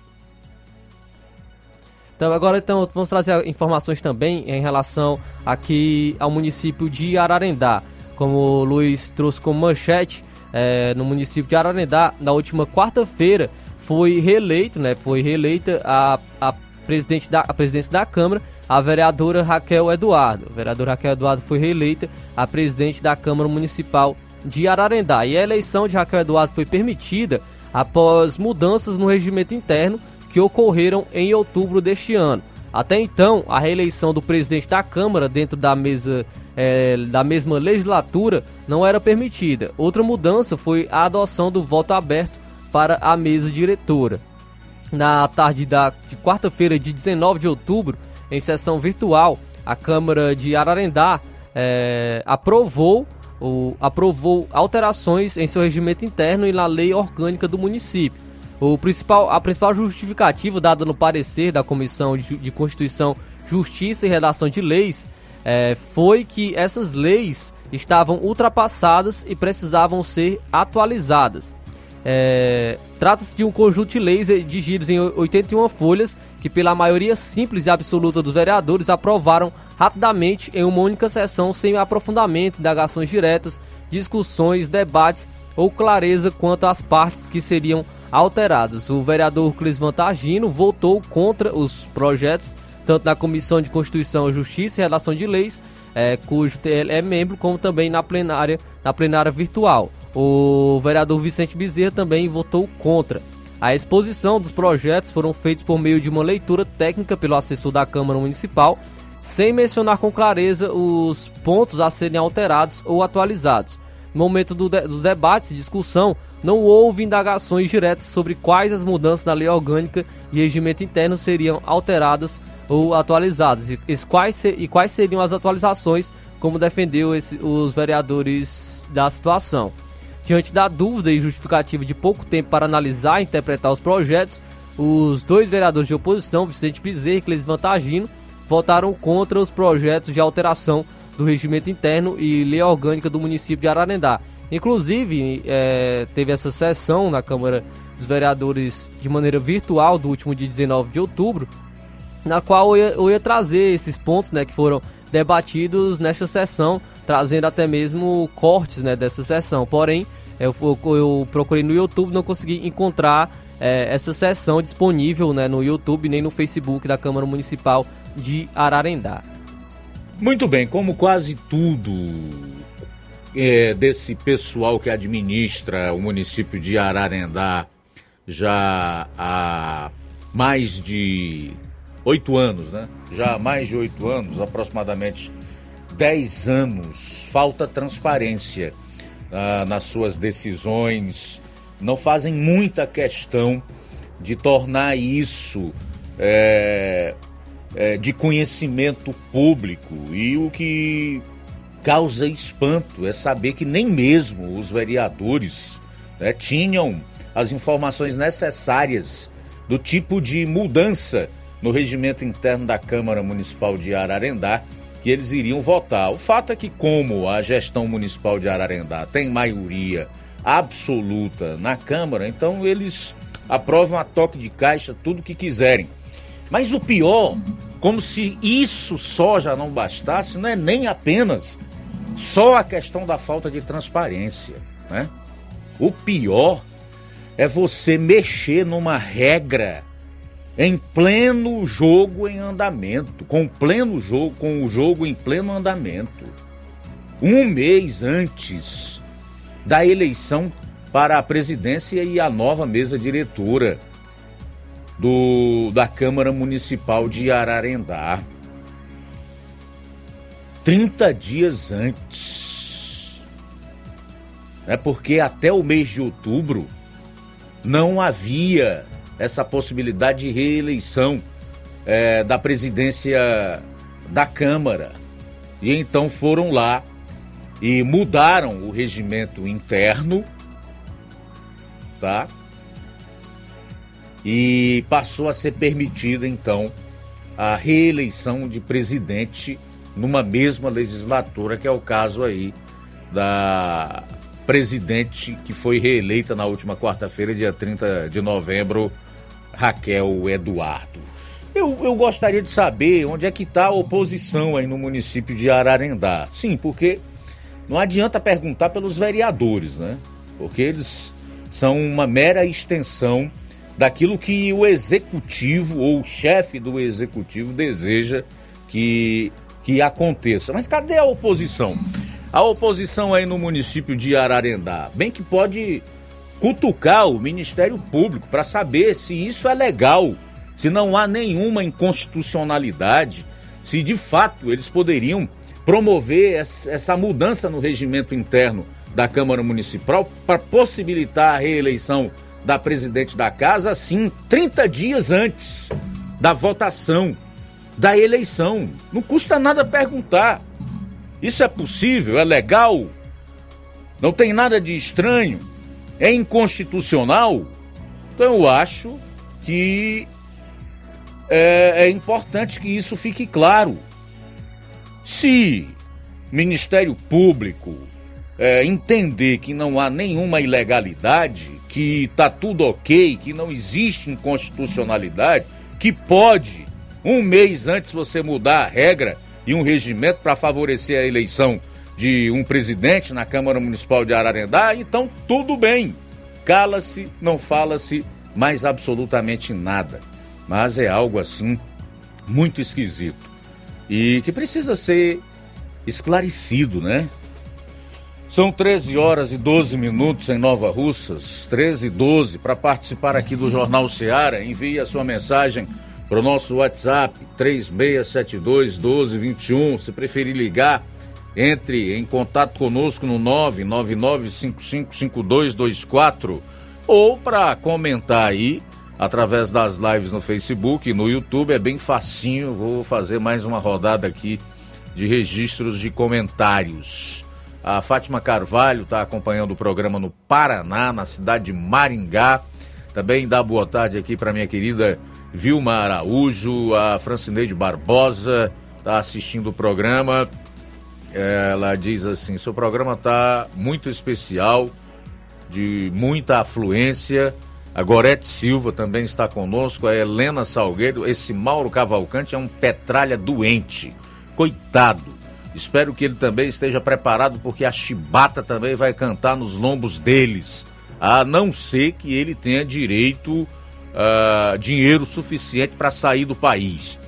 Então agora então vamos trazer informações também em relação aqui ao município de Ararendá. Como o Luiz trouxe como manchete, é, no município de Ararendá, na última quarta-feira, foi reeleito, né? Foi reeleita a, a, presidente da, a presidência da Câmara, a vereadora Raquel Eduardo. A vereadora Raquel Eduardo foi reeleita a presidente da Câmara Municipal de Ararendá. E a eleição de Raquel Eduardo foi permitida após mudanças no regimento interno que ocorreram em outubro deste ano. Até então, a reeleição do presidente da Câmara dentro da mesa é, da mesma legislatura não era permitida. Outra mudança foi a adoção do voto aberto para a mesa diretora. Na tarde da, de quarta-feira, de 19 de outubro, em sessão virtual, a Câmara de Ararendá é, aprovou, o, aprovou alterações em seu regimento interno e na lei orgânica do município. O principal, a principal justificativa dada no parecer da Comissão de, Constituição, Justiça e Redação de Leis é, foi que essas leis estavam ultrapassadas e precisavam ser atualizadas. É, Trata-se de um conjunto de leis redigidos em 81 folhas que, pela maioria simples e absoluta dos vereadores, aprovaram rapidamente em uma única sessão, sem aprofundamento, indagações diretas, discussões, debates ou clareza quanto às partes que seriam alteradas. O vereador Clis Vantagino votou contra os projetos, tanto na Comissão de Constituição, Justiça e Relação de Leis, é, cujo ele é membro, como também na plenária, na plenária virtual. O vereador Vicente Bezerra também votou contra. A exposição dos projetos foram feitos por meio de uma leitura técnica pelo assessor da Câmara Municipal, sem mencionar com clareza os pontos a serem alterados ou atualizados. No momento do de, dos debates e discussão, não houve indagações diretas sobre quais as mudanças na lei orgânica e regimento interno seriam alteradas ou atualizadas e, quais, e quais seriam as atualizações, como defendeu esse, os vereadores da situação. Diante da dúvida e justificativa de pouco tempo para analisar e interpretar os projetos, os dois vereadores de oposição, Vicente Bezerra e Cleis Vantagino, votaram contra os projetos de alteração do regimento interno e lei orgânica do município de Ararendá. Inclusive, é, teve essa sessão na Câmara dos Vereadores de maneira virtual do último dia 19 de outubro, na qual eu ia, eu ia trazer esses pontos né, que foram debatidos nesta sessão, trazendo até mesmo cortes né, dessa sessão. Porém, eu, eu, procurei no YouTube, não consegui encontrar é, essa sessão disponível né, no YouTube nem no Facebook da Câmara Municipal de Ararendá. Muito bem, como quase tudo é, desse pessoal que administra o município de Ararendá já há mais de oito anos, né? Já há mais de oito anos, aproximadamente dez anos, falta transparência ah, nas suas decisões, não fazem muita questão de tornar isso é, é, de conhecimento público. E o que causa espanto é saber que nem mesmo os vereadores né, tinham as informações necessárias do tipo de mudança no regimento interno da Câmara Municipal de Ararendá que eles iriam votar. O fato é que, como a gestão municipal de Ararendá tem maioria absoluta na Câmara, então eles aprovam a toque de caixa tudo que quiserem. Mas o pior, como se isso só já não bastasse, não é nem apenas só a questão da falta de transparência, né? O pior é você mexer numa regra em pleno jogo em andamento, com pleno jogo, com o jogo em pleno andamento. Um mês antes da eleição para a presidência e a nova mesa diretora do, da Câmara Municipal de Ararendá. 30 dias antes. É porque até o mês de outubro não havia essa possibilidade de reeleição é, da presidência da Câmara. E então foram lá e mudaram o regimento interno, tá? E passou a ser permitida então a reeleição de presidente numa mesma legislatura, que é o caso aí da presidente que foi reeleita na última quarta-feira, dia 30 de novembro, Raquel Eduardo. Eu, eu gostaria de saber onde é que está a oposição aí no município de Ararendá. Sim, porque não adianta perguntar pelos vereadores, né? Porque eles são uma mera extensão daquilo que o executivo ou o chefe do executivo deseja que, que aconteça. Mas cadê a oposição? A oposição aí no município de Ararendá, bem que pode cutucar o Ministério Público para saber se isso é legal, se não há nenhuma inconstitucionalidade, se de fato eles poderiam promover essa mudança no regimento interno da Câmara Municipal para possibilitar a reeleição da presidente da casa, assim, 30 dias antes da votação, da eleição. Não custa nada perguntar. Isso é possível? É legal? Não tem nada de estranho? É inconstitucional? Então eu acho que é, é importante que isso fique claro. Se Ministério Público é, entender que não há nenhuma ilegalidade, que está tudo ok, que não existe inconstitucionalidade, que pode, um mês antes, você mudar a regra e um regimento para favorecer a eleição de um presidente na Câmara Municipal de Ararendá, então tudo bem. Cala-se, não fala-se mais absolutamente nada. Mas é algo assim muito esquisito e que precisa ser esclarecido, né? São 13 horas e 12 minutos em Nova Russas, 13 e 12. Para participar aqui do Jornal Seara, envie a sua mensagem para o nosso WhatsApp 3672 1221. Se preferir ligar, entre em contato conosco no 999555224 ou para comentar aí através das lives no Facebook e no YouTube. É bem facinho. Vou fazer mais uma rodada aqui de registros de comentários. A Fátima Carvalho está acompanhando o programa no Paraná, na cidade de Maringá. Também dá boa tarde aqui para minha querida Vilma Araújo, a Francineide Barbosa está assistindo o programa. Ela diz assim: seu programa está muito especial, de muita afluência. A Gorete Silva também está conosco, a Helena Salgueiro. Esse Mauro Cavalcante é um petralha doente. Coitado Espero que ele também esteja preparado, porque a chibata também vai cantar nos lombos deles. A não ser que ele tenha direito uh, dinheiro suficiente para sair do país.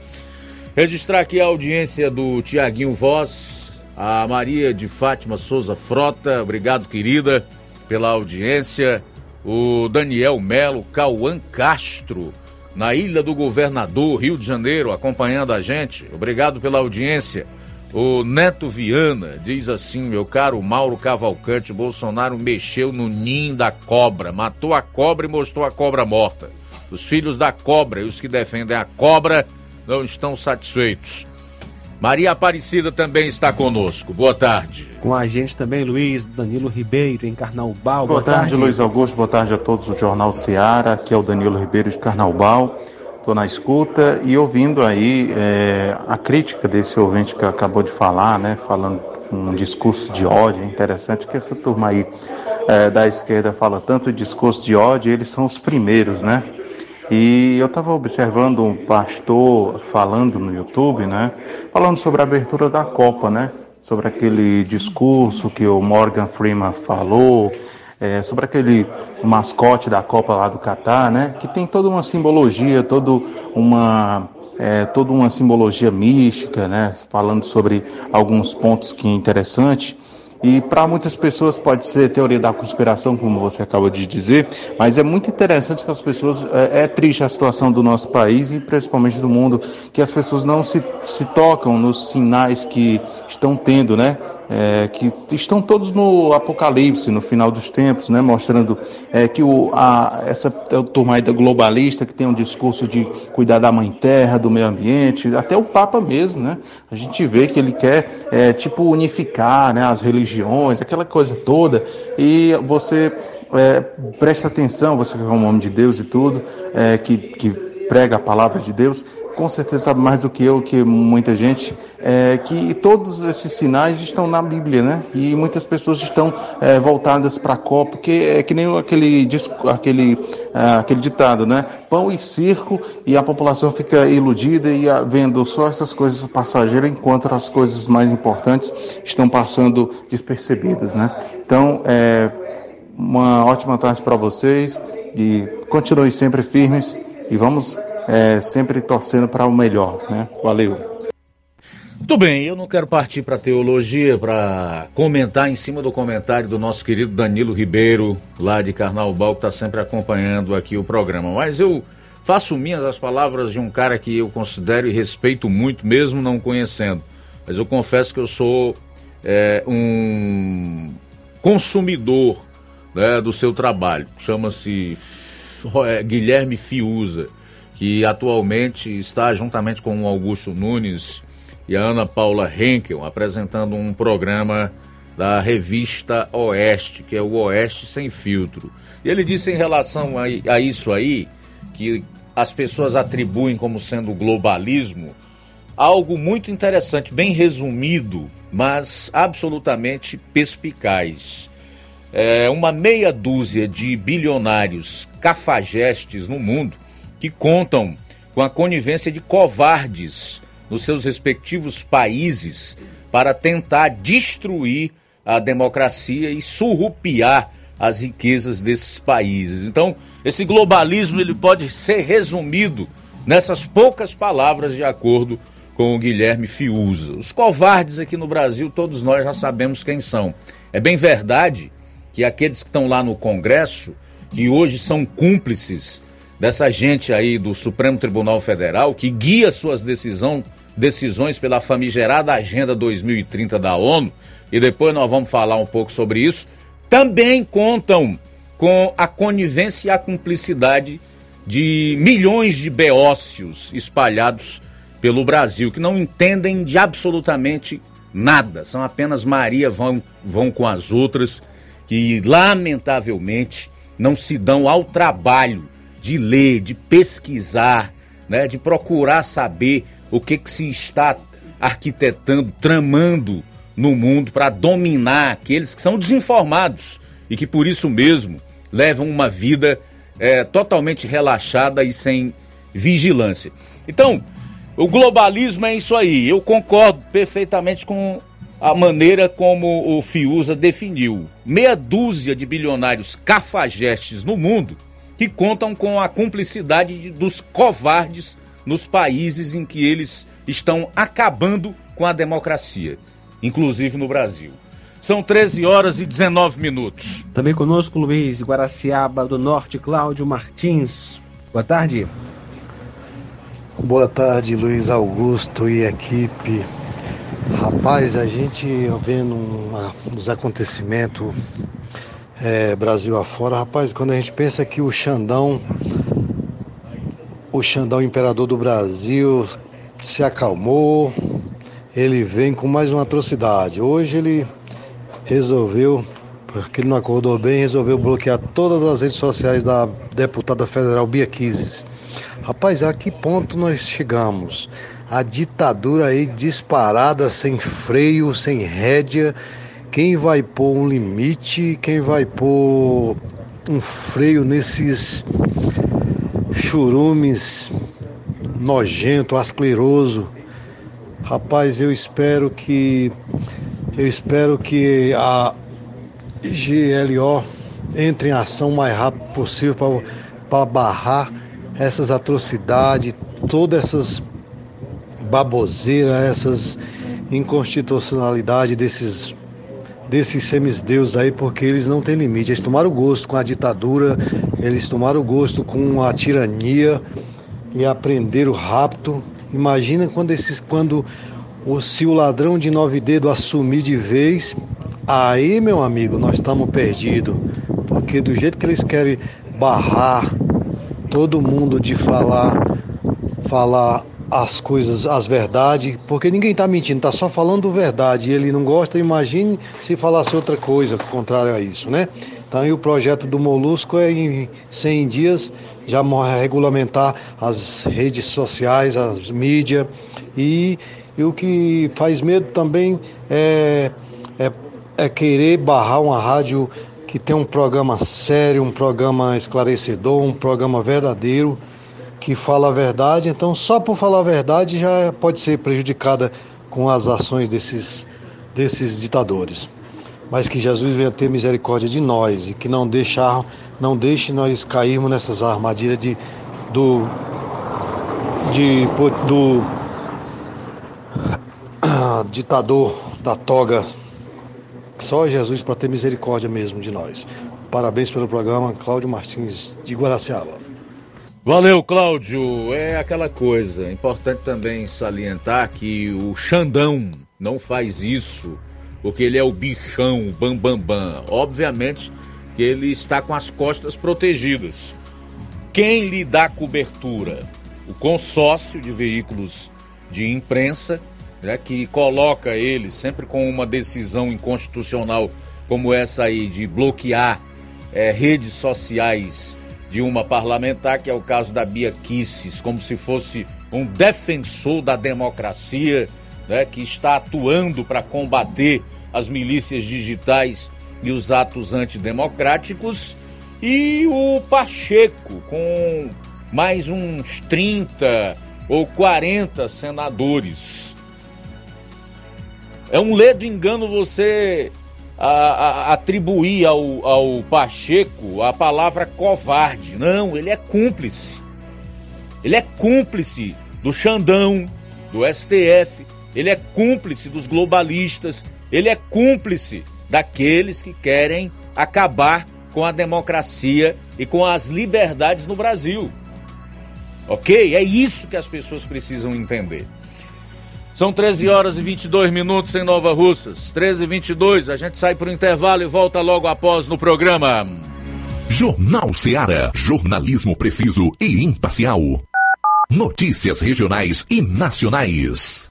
Registrar aqui a audiência do Tiaguinho Voz, a Maria de Fátima Souza Frota, obrigado querida pela audiência. O Daniel Melo, Cauã Castro, na Ilha do Governador, Rio de Janeiro, acompanhando a gente. Obrigado pela audiência. O Neto Viana diz assim: meu caro Mauro Cavalcante, Bolsonaro mexeu no ninho da cobra, matou a cobra e mostrou a cobra morta. Os filhos da cobra e os que defendem a cobra não estão satisfeitos. Maria Aparecida também está conosco. Boa tarde. Com a gente também Luiz Danilo Ribeiro, em Carnaubal. Boa, Boa tarde, tarde, Luiz Augusto. Boa tarde a todos do Jornal Seara. Aqui é o Danilo Ribeiro de Carnaubal estou na escuta e ouvindo aí é, a crítica desse ouvinte que acabou de falar, né, falando um discurso de ódio, é interessante que essa turma aí é, da esquerda fala tanto de discurso de ódio, eles são os primeiros, né? E eu estava observando um pastor falando no YouTube, né, falando sobre a abertura da Copa, né, sobre aquele discurso que o Morgan Freeman falou, é, sobre aquele mascote da Copa lá do Catar, né? Que tem toda uma simbologia, toda uma é, toda uma simbologia mística, né? Falando sobre alguns pontos que é interessante. E para muitas pessoas pode ser teoria da conspiração, como você acabou de dizer, mas é muito interessante que as pessoas. É, é, triste a situação do nosso país e principalmente do mundo, que as pessoas não se, se tocam nos sinais que estão tendo, né? É, que estão todos no Apocalipse, no final dos tempos, né, mostrando é, que o, a, essa turma globalista que tem um discurso de cuidar da mãe terra, do meio ambiente, até o Papa mesmo, né, a gente vê que ele quer é, tipo unificar né, as religiões, aquela coisa toda, e você é, presta atenção, você que é um homem de Deus e tudo, é, que, que prega a palavra de Deus, com certeza sabe mais do que eu, que muita gente, é, que todos esses sinais estão na Bíblia, né? E muitas pessoas estão é, voltadas para a Copa, porque é que nem aquele, aquele, ah, aquele ditado, né? Pão e circo, e a população fica iludida e ah, vendo só essas coisas passageiras, enquanto as coisas mais importantes estão passando despercebidas, né? Então, é, uma ótima tarde para vocês e continue sempre firmes e vamos é, sempre torcendo para o melhor, né? Valeu. Muito bem, eu não quero partir para teologia para comentar em cima do comentário do nosso querido Danilo Ribeiro, lá de Carnaubal, que está sempre acompanhando aqui o programa. Mas eu faço minhas as palavras de um cara que eu considero e respeito muito, mesmo não conhecendo. Mas eu confesso que eu sou é, um consumidor né, do seu trabalho. Chama-se é, Guilherme Fiuza, que atualmente está juntamente com o Augusto Nunes e a Ana Paula Henkel apresentando um programa da revista Oeste, que é o Oeste Sem Filtro. E ele disse em relação a, a isso aí, que as pessoas atribuem como sendo globalismo, algo muito interessante, bem resumido, mas absolutamente perspicaz. É uma meia dúzia de bilionários cafajestes no mundo que contam com a conivência de covardes nos seus respectivos países para tentar destruir a democracia e surrupiar as riquezas desses países. Então, esse globalismo ele pode ser resumido nessas poucas palavras de acordo com o Guilherme Fiuza. Os covardes aqui no Brasil, todos nós já sabemos quem são. É bem verdade que aqueles que estão lá no Congresso, que hoje são cúmplices dessa gente aí do Supremo Tribunal Federal, que guia suas decisão, decisões pela famigerada Agenda 2030 da ONU, e depois nós vamos falar um pouco sobre isso, também contam com a conivência e a cumplicidade de milhões de beócios espalhados pelo Brasil, que não entendem de absolutamente nada, são apenas Maria vão, vão com as outras, que lamentavelmente não se dão ao trabalho de ler, de pesquisar, né, de procurar saber o que, que se está arquitetando, tramando no mundo para dominar aqueles que são desinformados e que por isso mesmo levam uma vida é, totalmente relaxada e sem vigilância. Então, o globalismo é isso aí. Eu concordo perfeitamente com a maneira como o Fiuza definiu. Meia dúzia de bilionários cafajestes no mundo que contam com a cumplicidade dos covardes nos países em que eles estão acabando com a democracia, inclusive no Brasil. São 13 horas e 19 minutos. Também conosco Luiz Guaraciaba do Norte, Cláudio Martins. Boa tarde. Boa tarde, Luiz Augusto e equipe. Rapaz, a gente vendo uma, os acontecimentos é, Brasil afora, rapaz, quando a gente pensa que o Xandão, o Xandão Imperador do Brasil, se acalmou, ele vem com mais uma atrocidade. Hoje ele resolveu, porque ele não acordou bem, resolveu bloquear todas as redes sociais da deputada federal Bia Kises. Rapaz, a que ponto nós chegamos? A ditadura aí disparada, sem freio, sem rédea. Quem vai pôr um limite? Quem vai pôr um freio nesses churumes nojento, ascleroso? Rapaz, eu espero que eu espero que a GLO entre em ação o mais rápido possível para barrar essas atrocidades, todas essas baboseiras, essas inconstitucionalidades desses desses semideuses aí, porque eles não têm limite. Eles tomaram gosto com a ditadura, eles tomaram gosto com a tirania e aprenderam rápido. Imagina quando esses quando o, se o ladrão de nove dedos assumir de vez, aí, meu amigo, nós estamos perdidos. Porque do jeito que eles querem barrar todo mundo de falar, falar as coisas, as verdades, porque ninguém está mentindo, está só falando verdade. E ele não gosta, imagine se falasse outra coisa contrária a isso, né? Então, e o projeto do Molusco é em 100 dias já regulamentar as redes sociais, as mídias e, e o que faz medo também é, é, é querer barrar uma rádio que tem um programa sério, um programa esclarecedor, um programa verdadeiro, que fala a verdade. Então, só por falar a verdade já pode ser prejudicada com as ações desses, desses ditadores. Mas que Jesus venha ter misericórdia de nós e que não deixar, não deixe nós cairmos nessas armadilhas de do de do ditador da toga. Só Jesus para ter misericórdia mesmo de nós. Parabéns pelo programa, Cláudio Martins de Guaraciaba. Valeu, Cláudio. É aquela coisa. Importante também salientar que o Xandão não faz isso porque ele é o bichão, o bambambam. Bam, bam. Obviamente que ele está com as costas protegidas. Quem lhe dá cobertura? O consórcio de veículos de imprensa, né, que coloca ele sempre com uma decisão inconstitucional como essa aí de bloquear é, redes sociais de uma parlamentar, que é o caso da Bia Kisses, como se fosse um defensor da democracia, né, que está atuando para combater as milícias digitais e os atos antidemocráticos, e o Pacheco, com mais uns 30 ou 40 senadores. É um ledo engano você a, a, atribuir ao, ao Pacheco a palavra covarde. Não, ele é cúmplice. Ele é cúmplice do Xandão, do STF, ele é cúmplice dos globalistas, ele é cúmplice daqueles que querem acabar com a democracia e com as liberdades no Brasil. Ok? É isso que as pessoas precisam entender. São 13 horas e 22 minutos em Nova Russas. 13 e 22, a gente sai para o intervalo e volta logo após no programa. Jornal Seara. Jornalismo preciso e imparcial. Notícias regionais e nacionais.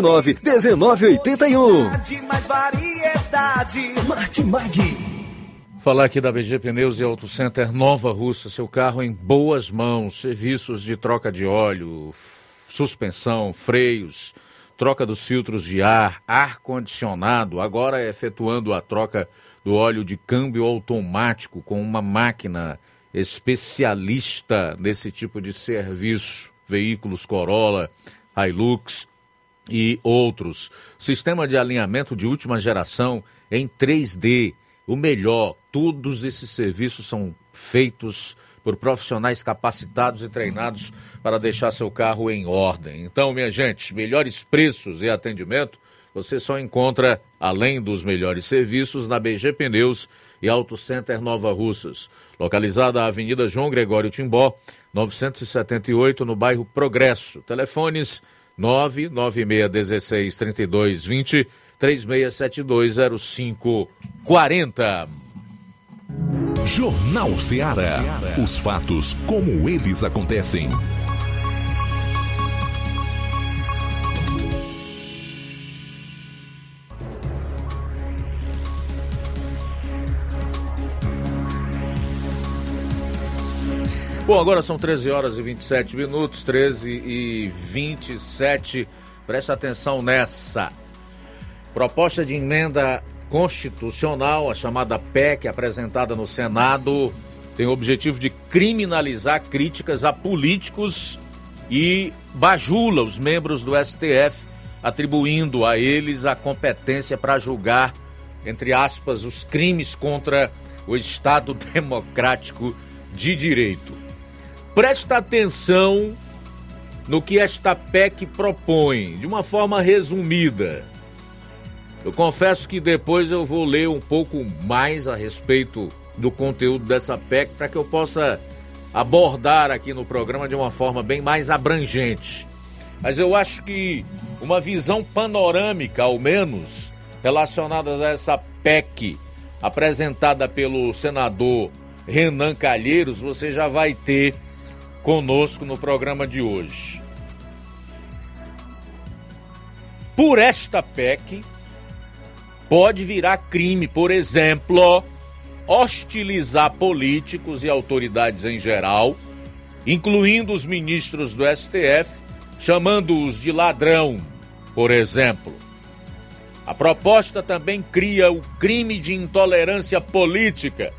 1981. De mais variedade. Martimag. Falar aqui da BG Pneus e Auto Center Nova Russa, seu carro em boas mãos, serviços de troca de óleo, suspensão, freios, troca dos filtros de ar, ar condicionado, agora efetuando a troca do óleo de câmbio automático com uma máquina especialista nesse tipo de serviço, veículos Corolla, Hilux e outros. Sistema de alinhamento de última geração em 3D, o melhor. Todos esses serviços são feitos por profissionais capacitados e treinados para deixar seu carro em ordem. Então, minha gente, melhores preços e atendimento você só encontra, além dos melhores serviços, na BG Pneus e Auto Center Nova Russas, localizada na Avenida João Gregório Timbó, 978, no bairro Progresso. Telefones 99616 3220 36720540. Jornal Ceará. Os fatos como eles acontecem. Bom, agora são 13 horas e 27 minutos, 13 e 27. Preste atenção nessa. Proposta de emenda constitucional, a chamada PEC, apresentada no Senado, tem o objetivo de criminalizar críticas a políticos e bajula os membros do STF, atribuindo a eles a competência para julgar, entre aspas, os crimes contra o Estado Democrático de Direito. Presta atenção no que esta PEC propõe, de uma forma resumida. Eu confesso que depois eu vou ler um pouco mais a respeito do conteúdo dessa PEC para que eu possa abordar aqui no programa de uma forma bem mais abrangente. Mas eu acho que uma visão panorâmica, ao menos, relacionada a essa PEC apresentada pelo senador Renan Calheiros, você já vai ter conosco no programa de hoje. Por esta PEC, pode virar crime, por exemplo, hostilizar políticos e autoridades em geral, incluindo os ministros do STF, chamando-os de ladrão, por exemplo. A proposta também cria o crime de intolerância política,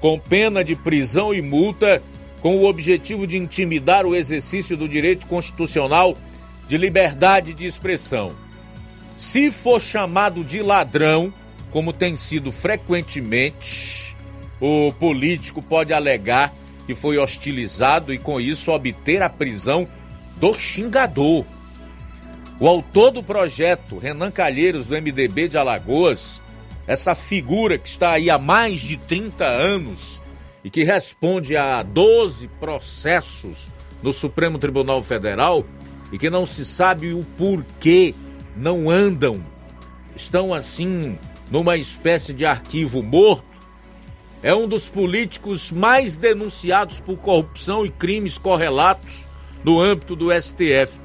com pena de prisão e multa com o objetivo de intimidar o exercício do direito constitucional de liberdade de expressão. Se for chamado de ladrão, como tem sido frequentemente, o político pode alegar que foi hostilizado e com isso obter a prisão do xingador. O autor do projeto, Renan Calheiros, do MDB de Alagoas, essa figura que está aí há mais de 30 anos e que responde a 12 processos no Supremo Tribunal Federal e que não se sabe o porquê não andam, estão assim numa espécie de arquivo morto, é um dos políticos mais denunciados por corrupção e crimes correlatos no âmbito do STF.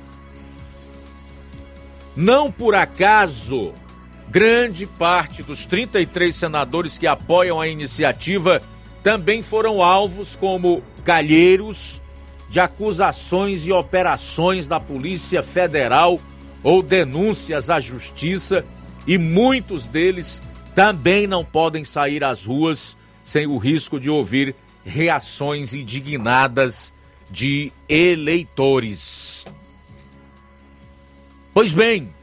Não por acaso, grande parte dos 33 senadores que apoiam a iniciativa também foram alvos como calheiros de acusações e operações da Polícia Federal ou denúncias à justiça, e muitos deles também não podem sair às ruas sem o risco de ouvir reações indignadas de eleitores. Pois bem,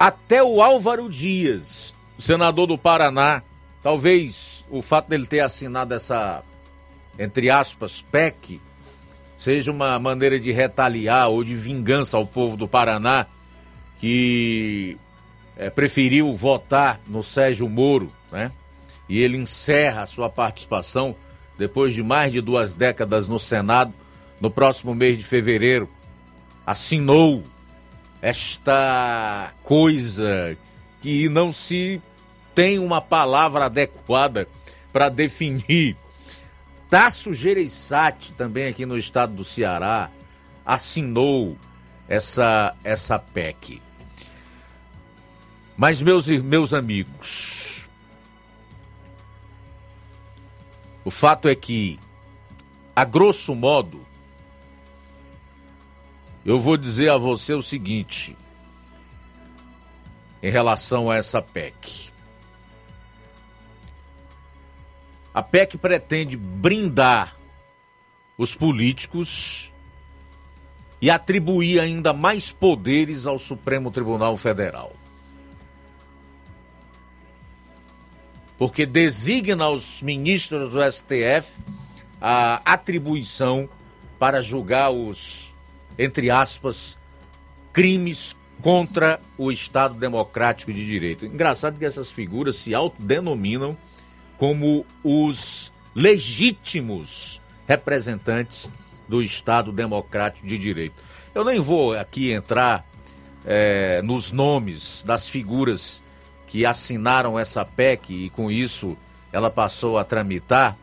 Até o Álvaro Dias, senador do Paraná, talvez o fato dele ter assinado essa, entre aspas, PEC, seja uma maneira de retaliar ou de vingança ao povo do Paraná que é, preferiu votar no Sérgio Moro, né? E ele encerra a sua participação depois de mais de duas décadas no Senado. No próximo mês de fevereiro, assinou esta coisa que não se tem uma palavra adequada para definir. Tasso Gereissati, também aqui no estado do Ceará, assinou essa, essa PEC. Mas, meus, meus amigos, o fato é que, a grosso modo, eu vou dizer a você o seguinte, em relação a essa PEC. A PEC pretende brindar os políticos e atribuir ainda mais poderes ao Supremo Tribunal Federal. Porque designa aos ministros do STF a atribuição para julgar os, entre aspas, crimes contra o Estado Democrático de Direito. Engraçado que essas figuras se autodenominam como os legítimos representantes do Estado Democrático de Direito. Eu nem vou aqui entrar é, nos nomes das figuras que assinaram essa PEC e com isso ela passou a tramitar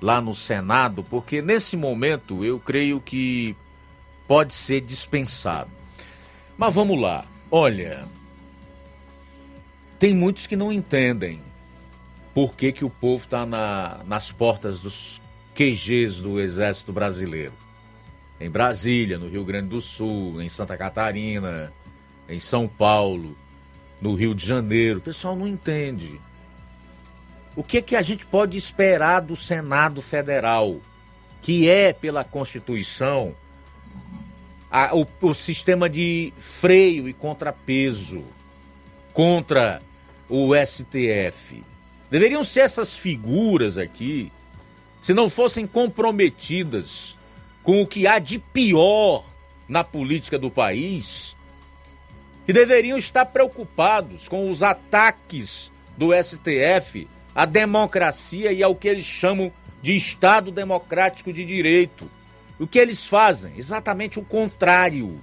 lá no Senado, porque nesse momento eu creio que pode ser dispensado. Mas vamos lá. Olha, tem muitos que não entendem por que, que o povo está na, nas portas dos QGs do Exército Brasileiro. Em Brasília, no Rio Grande do Sul, em Santa Catarina, em São Paulo, no Rio de Janeiro. O pessoal não entende. O que, que a gente pode esperar do Senado Federal, que é, pela Constituição, a, o, o sistema de freio e contrapeso contra o STF? Deveriam ser essas figuras aqui, se não fossem comprometidas com o que há de pior na política do país, que deveriam estar preocupados com os ataques do STF à democracia e ao que eles chamam de Estado Democrático de Direito. O que eles fazem? Exatamente o contrário.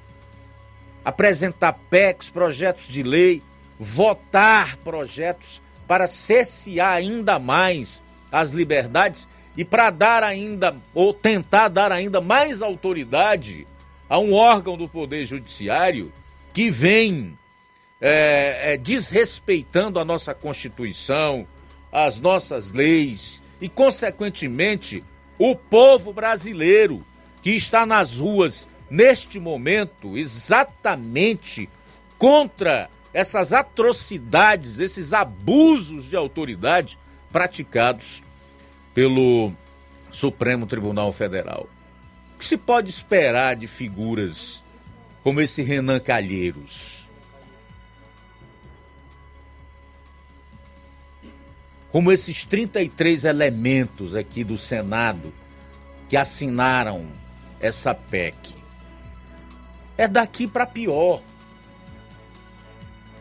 Apresentar PECs, projetos de lei, votar projetos para cercear ainda mais as liberdades e para dar ainda, ou tentar dar ainda mais autoridade a um órgão do Poder Judiciário que vem é, é, desrespeitando a nossa Constituição, as nossas leis e, consequentemente, o povo brasileiro que está nas ruas neste momento exatamente contra essas atrocidades, esses abusos de autoridade praticados pelo Supremo Tribunal Federal. O que se pode esperar de figuras como esse Renan Calheiros? Como esses 33 elementos aqui do Senado que assinaram essa PEC. É daqui para pior.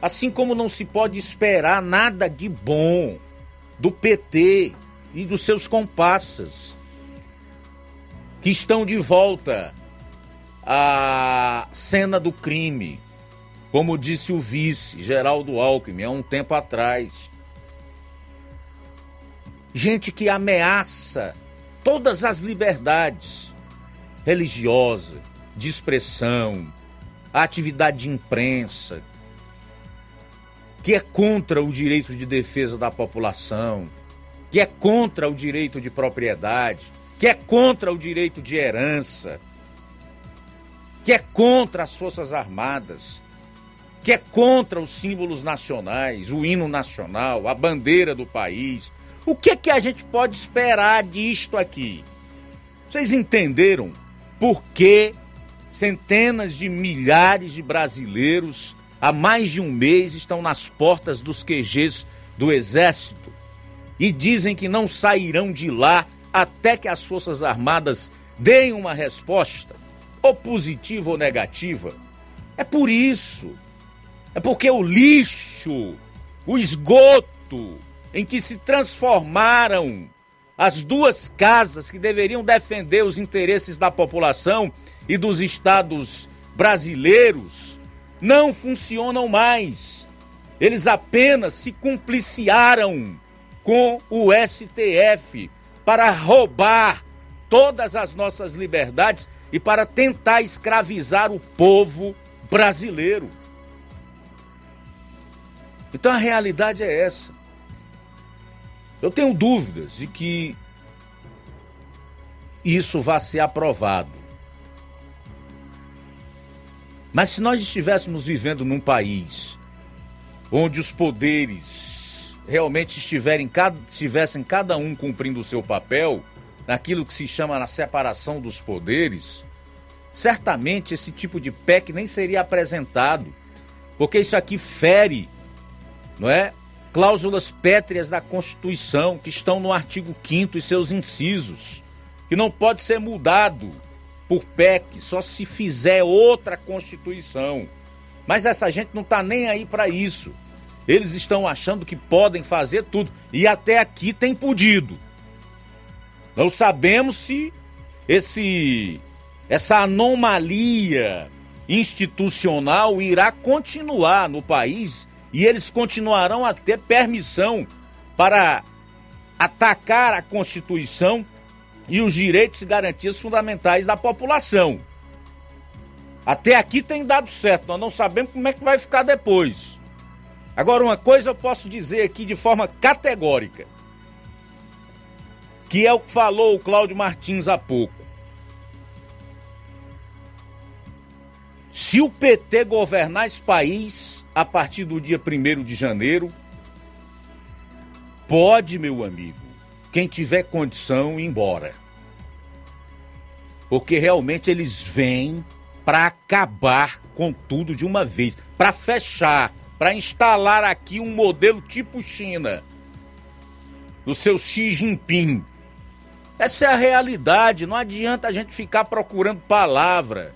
Assim como não se pode esperar nada de bom do PT e dos seus comparsas, que estão de volta à cena do crime, como disse o vice Geraldo Alckmin há um tempo atrás. Gente que ameaça todas as liberdades religiosa, de expressão, a atividade de imprensa, que é contra o direito de defesa da população, que é contra o direito de propriedade, que é contra o direito de herança, que é contra as Forças Armadas, que é contra os símbolos nacionais, o hino nacional, a bandeira do país. O que é que a gente pode esperar disto aqui? Vocês entenderam por que centenas de milhares de brasileiros há mais de um mês estão nas portas dos QGs do Exército e dizem que não sairão de lá até que as Forças Armadas deem uma resposta, ou positiva ou negativa. É por isso. É porque o lixo, o esgoto em que se transformaram as duas casas que deveriam defender os interesses da população e dos estados brasileiros não funcionam mais. Eles apenas se compliciaram com o STF para roubar todas as nossas liberdades e para tentar escravizar o povo brasileiro. Então a realidade é essa. Eu tenho dúvidas de que isso vá ser aprovado. Mas se nós estivéssemos vivendo num país onde os poderes realmente estiverem, estivessem cada um cumprindo o seu papel, naquilo que se chama na separação dos poderes, certamente esse tipo de PEC nem seria apresentado, porque isso aqui fere, não é? Cláusulas pétreas da Constituição que estão no artigo 5 e seus incisos, que não pode ser mudado por PEC, só se fizer outra Constituição. Mas essa gente não está nem aí para isso. Eles estão achando que podem fazer tudo e até aqui tem podido. Não sabemos se esse essa anomalia institucional irá continuar no país e eles continuarão a ter permissão para atacar a Constituição e os direitos e garantias fundamentais da população. Até aqui tem dado certo, nós não sabemos como é que vai ficar depois. Agora, uma coisa eu posso dizer aqui de forma categórica, que é o que falou o Cláudio Martins há pouco. Se o PT governar esse país a partir do dia 1 de janeiro, pode, meu amigo, quem tiver condição, ir embora. Porque realmente eles vêm para acabar com tudo de uma vez, para fechar para instalar aqui um modelo tipo China, do seu Xi Jinping. Essa é a realidade, não adianta a gente ficar procurando palavra.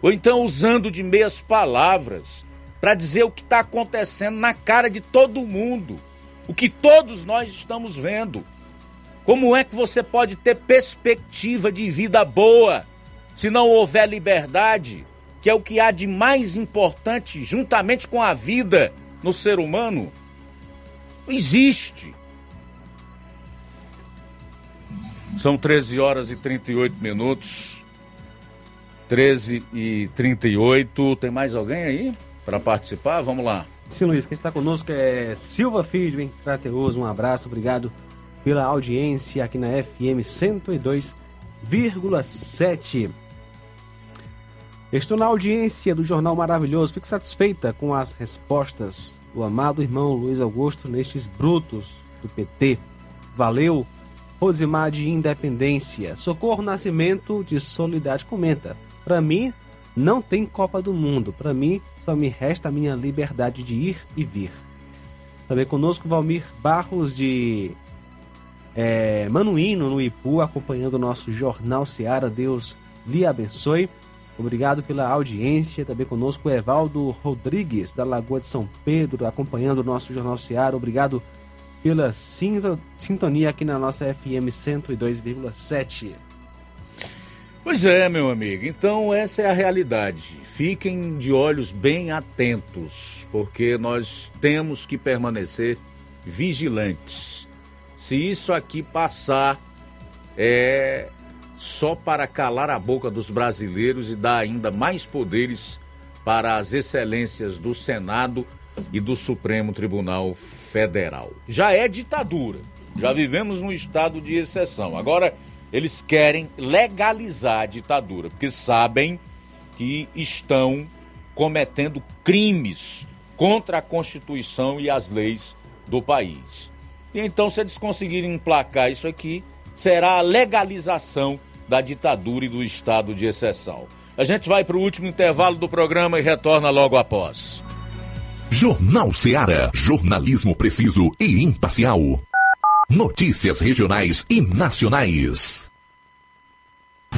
Ou então usando de meias palavras para dizer o que está acontecendo na cara de todo mundo, o que todos nós estamos vendo. Como é que você pode ter perspectiva de vida boa se não houver liberdade? que é o que há de mais importante juntamente com a vida no ser humano, não existe. São 13 horas e 38 minutos. 13 e 38. Tem mais alguém aí para participar? Vamos lá. Sim, Luiz, quem está conosco é Silva Filho, em Crateus. Um abraço, obrigado pela audiência aqui na FM 102,7. Estou na audiência do Jornal Maravilhoso. Fico satisfeita com as respostas do amado irmão Luiz Augusto nestes brutos do PT. Valeu, Rosimar de Independência. Socorro Nascimento de Solidariedade comenta. Para mim, não tem Copa do Mundo. Para mim, só me resta a minha liberdade de ir e vir. Também conosco Valmir Barros de é, Manuíno, no Ipu, acompanhando o nosso Jornal Seara. Deus lhe abençoe. Obrigado pela audiência. Também conosco Evaldo Rodrigues, da Lagoa de São Pedro, acompanhando o nosso Jornal Seara. Obrigado pela sintonia aqui na nossa FM 102,7. Pois é, meu amigo. Então, essa é a realidade. Fiquem de olhos bem atentos, porque nós temos que permanecer vigilantes. Se isso aqui passar, é, só para calar a boca dos brasileiros e dar ainda mais poderes para as excelências do Senado e do Supremo Tribunal Federal. Já é ditadura, já vivemos num estado de exceção. Agora, eles querem legalizar a ditadura, porque sabem que estão cometendo crimes contra a Constituição e as leis do país. E então, se eles conseguirem emplacar isso aqui, será a legalização da ditadura e do estado de exceção. A gente vai para o último intervalo do programa e retorna logo após. Jornal Seara. Jornalismo preciso e imparcial. Notícias regionais e nacionais.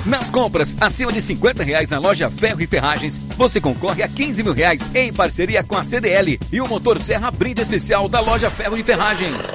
Nas compras acima de 50 reais na loja Ferro e Ferragens, você concorre a 15 mil reais em parceria com a CDL e o motor Serra Brinde Especial da loja Ferro e Ferragens.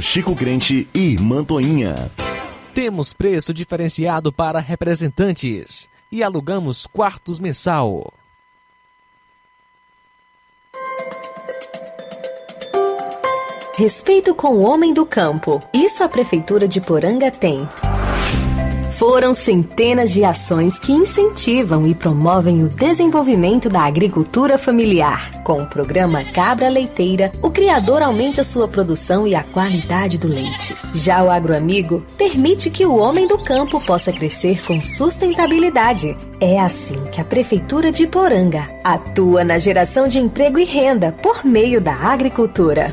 Chico Crente e Mantoinha. Temos preço diferenciado para representantes e alugamos quartos mensal. Respeito com o homem do campo. Isso a Prefeitura de Poranga tem. Foram centenas de ações que incentivam e promovem o desenvolvimento da agricultura familiar. Com o programa Cabra Leiteira, o criador aumenta sua produção e a qualidade do leite. Já o agroamigo permite que o homem do campo possa crescer com sustentabilidade. É assim que a Prefeitura de Poranga atua na geração de emprego e renda por meio da agricultura.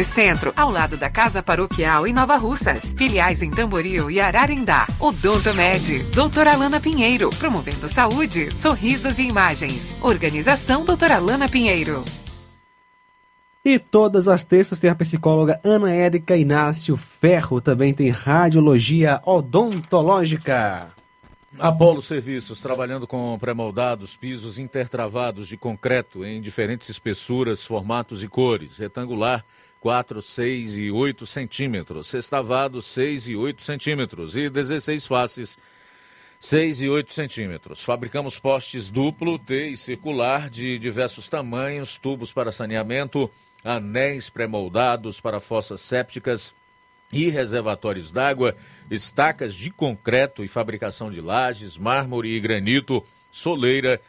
Centro, ao lado da Casa Paroquial em Nova Russas. Filiais em Tamboril e Ararindá. Odonto Med, doutora Alana Pinheiro, promovendo saúde, sorrisos e imagens. Organização doutora Alana Pinheiro. E todas as terças tem a psicóloga Ana Érica Inácio Ferro. Também tem radiologia odontológica. Apolo Serviços, trabalhando com pré-moldados, pisos intertravados de concreto em diferentes espessuras, formatos e cores. Retangular, 4, 6 e 8 centímetros. Sextavado, 6 e 8 centímetros. E 16 faces, 6 e 8 centímetros. Fabricamos postes duplo, T e circular de diversos tamanhos, tubos para saneamento, anéis pré-moldados para fossas sépticas e reservatórios d'água, estacas de concreto e fabricação de lajes, mármore e granito, soleira,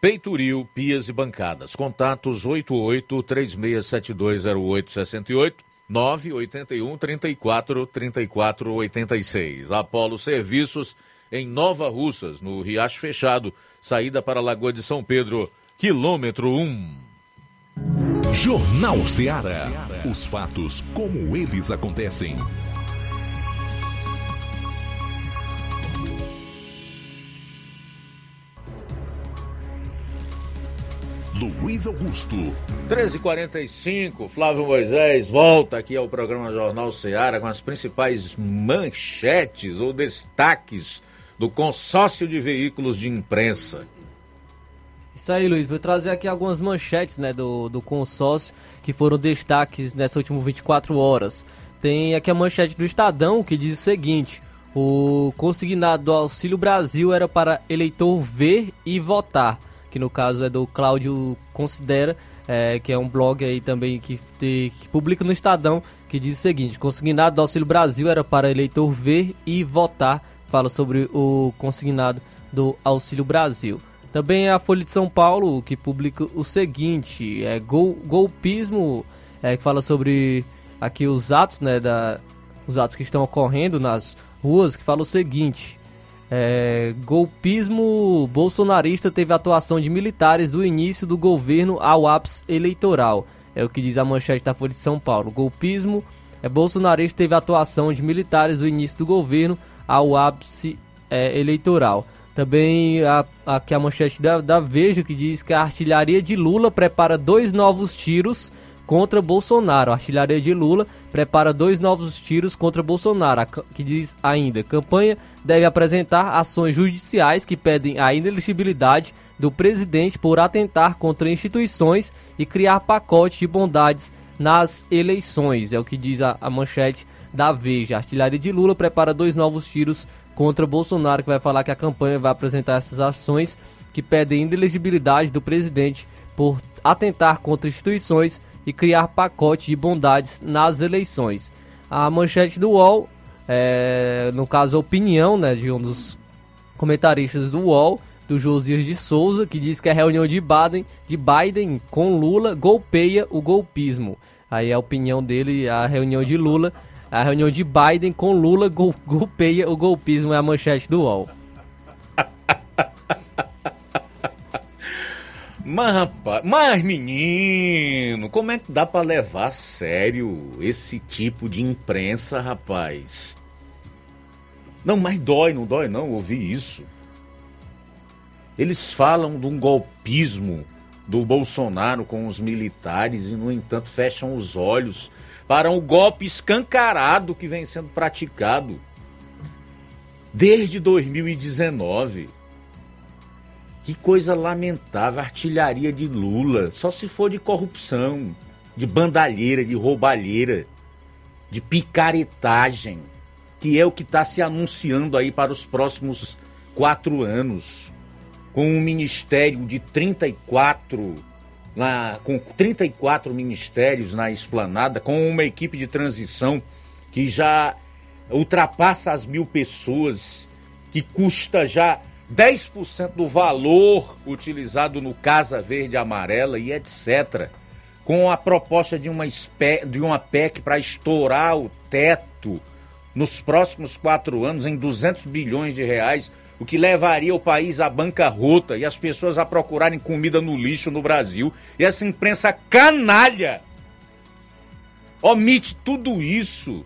peitoril, pias e bancadas. Contatos 88 36720868 981 34 34 86. Apolo Serviços em Nova Russas, no Riacho Fechado, saída para a Lagoa de São Pedro, quilômetro 1. Jornal Ceará. Os fatos como eles acontecem. Luiz Augusto. 13h45, Flávio Moisés volta aqui ao programa Jornal Seara com as principais manchetes ou destaques do consórcio de veículos de imprensa. Isso aí, Luiz. Vou trazer aqui algumas manchetes né, do, do consórcio que foram destaques nessas últimas 24 horas. Tem aqui a manchete do Estadão que diz o seguinte: o consignado do Auxílio Brasil era para eleitor ver e votar, que no caso é do Cláudio Considera, é, que é um blog aí também que, te, que publica no Estadão, que diz o seguinte: consignado do Auxílio Brasil era para eleitor ver e votar. Fala sobre o consignado do Auxílio Brasil. Também a Folha de São Paulo que publica o seguinte: é gol, golpismo, é, que fala sobre aqui os atos, né, da, os atos que estão ocorrendo nas ruas, que fala o seguinte: é, golpismo bolsonarista teve atuação de militares do início do governo ao ápice eleitoral. É o que diz a manchete da Folha de São Paulo. Golpismo é, bolsonarista teve atuação de militares do início do governo ao ápice é, eleitoral. Também a, aqui a manchete da, da Veja que diz que a artilharia de Lula prepara dois novos tiros contra Bolsonaro. A artilharia de Lula prepara dois novos tiros contra Bolsonaro, que diz ainda: campanha deve apresentar ações judiciais que pedem a ineligibilidade do presidente por atentar contra instituições e criar pacotes de bondades nas eleições. É o que diz a, a manchete da Veja. A artilharia de Lula prepara dois novos tiros contra Bolsonaro, que vai falar que a campanha vai apresentar essas ações que pedem inelegibilidade do presidente por atentar contra instituições e criar pacote de bondades nas eleições. A manchete do UOL, é, no caso a opinião né, de um dos comentaristas do UOL, do Josias de Souza, que diz que a reunião de Biden, de Biden com Lula golpeia o golpismo. Aí a opinião dele, a reunião de Lula, a reunião de Biden com Lula gol, golpeia o golpismo, é a manchete do UOL. Mas, rapaz, mas menino, como é que dá para levar a sério esse tipo de imprensa, rapaz? Não, mas dói, não dói não ouvir isso. Eles falam de um golpismo do Bolsonaro com os militares e, no entanto, fecham os olhos para um golpe escancarado que vem sendo praticado desde 2019. Que coisa lamentável, artilharia de Lula, só se for de corrupção, de bandalheira, de roubalheira, de picaretagem, que é o que está se anunciando aí para os próximos quatro anos, com um ministério de 34, na, com 34 ministérios na esplanada, com uma equipe de transição que já ultrapassa as mil pessoas, que custa já 10% do valor utilizado no Casa Verde Amarela e etc. Com a proposta de uma, de uma PEC para estourar o teto nos próximos quatro anos em 200 bilhões de reais, o que levaria o país à bancarrota e as pessoas a procurarem comida no lixo no Brasil. E essa imprensa canalha omite tudo isso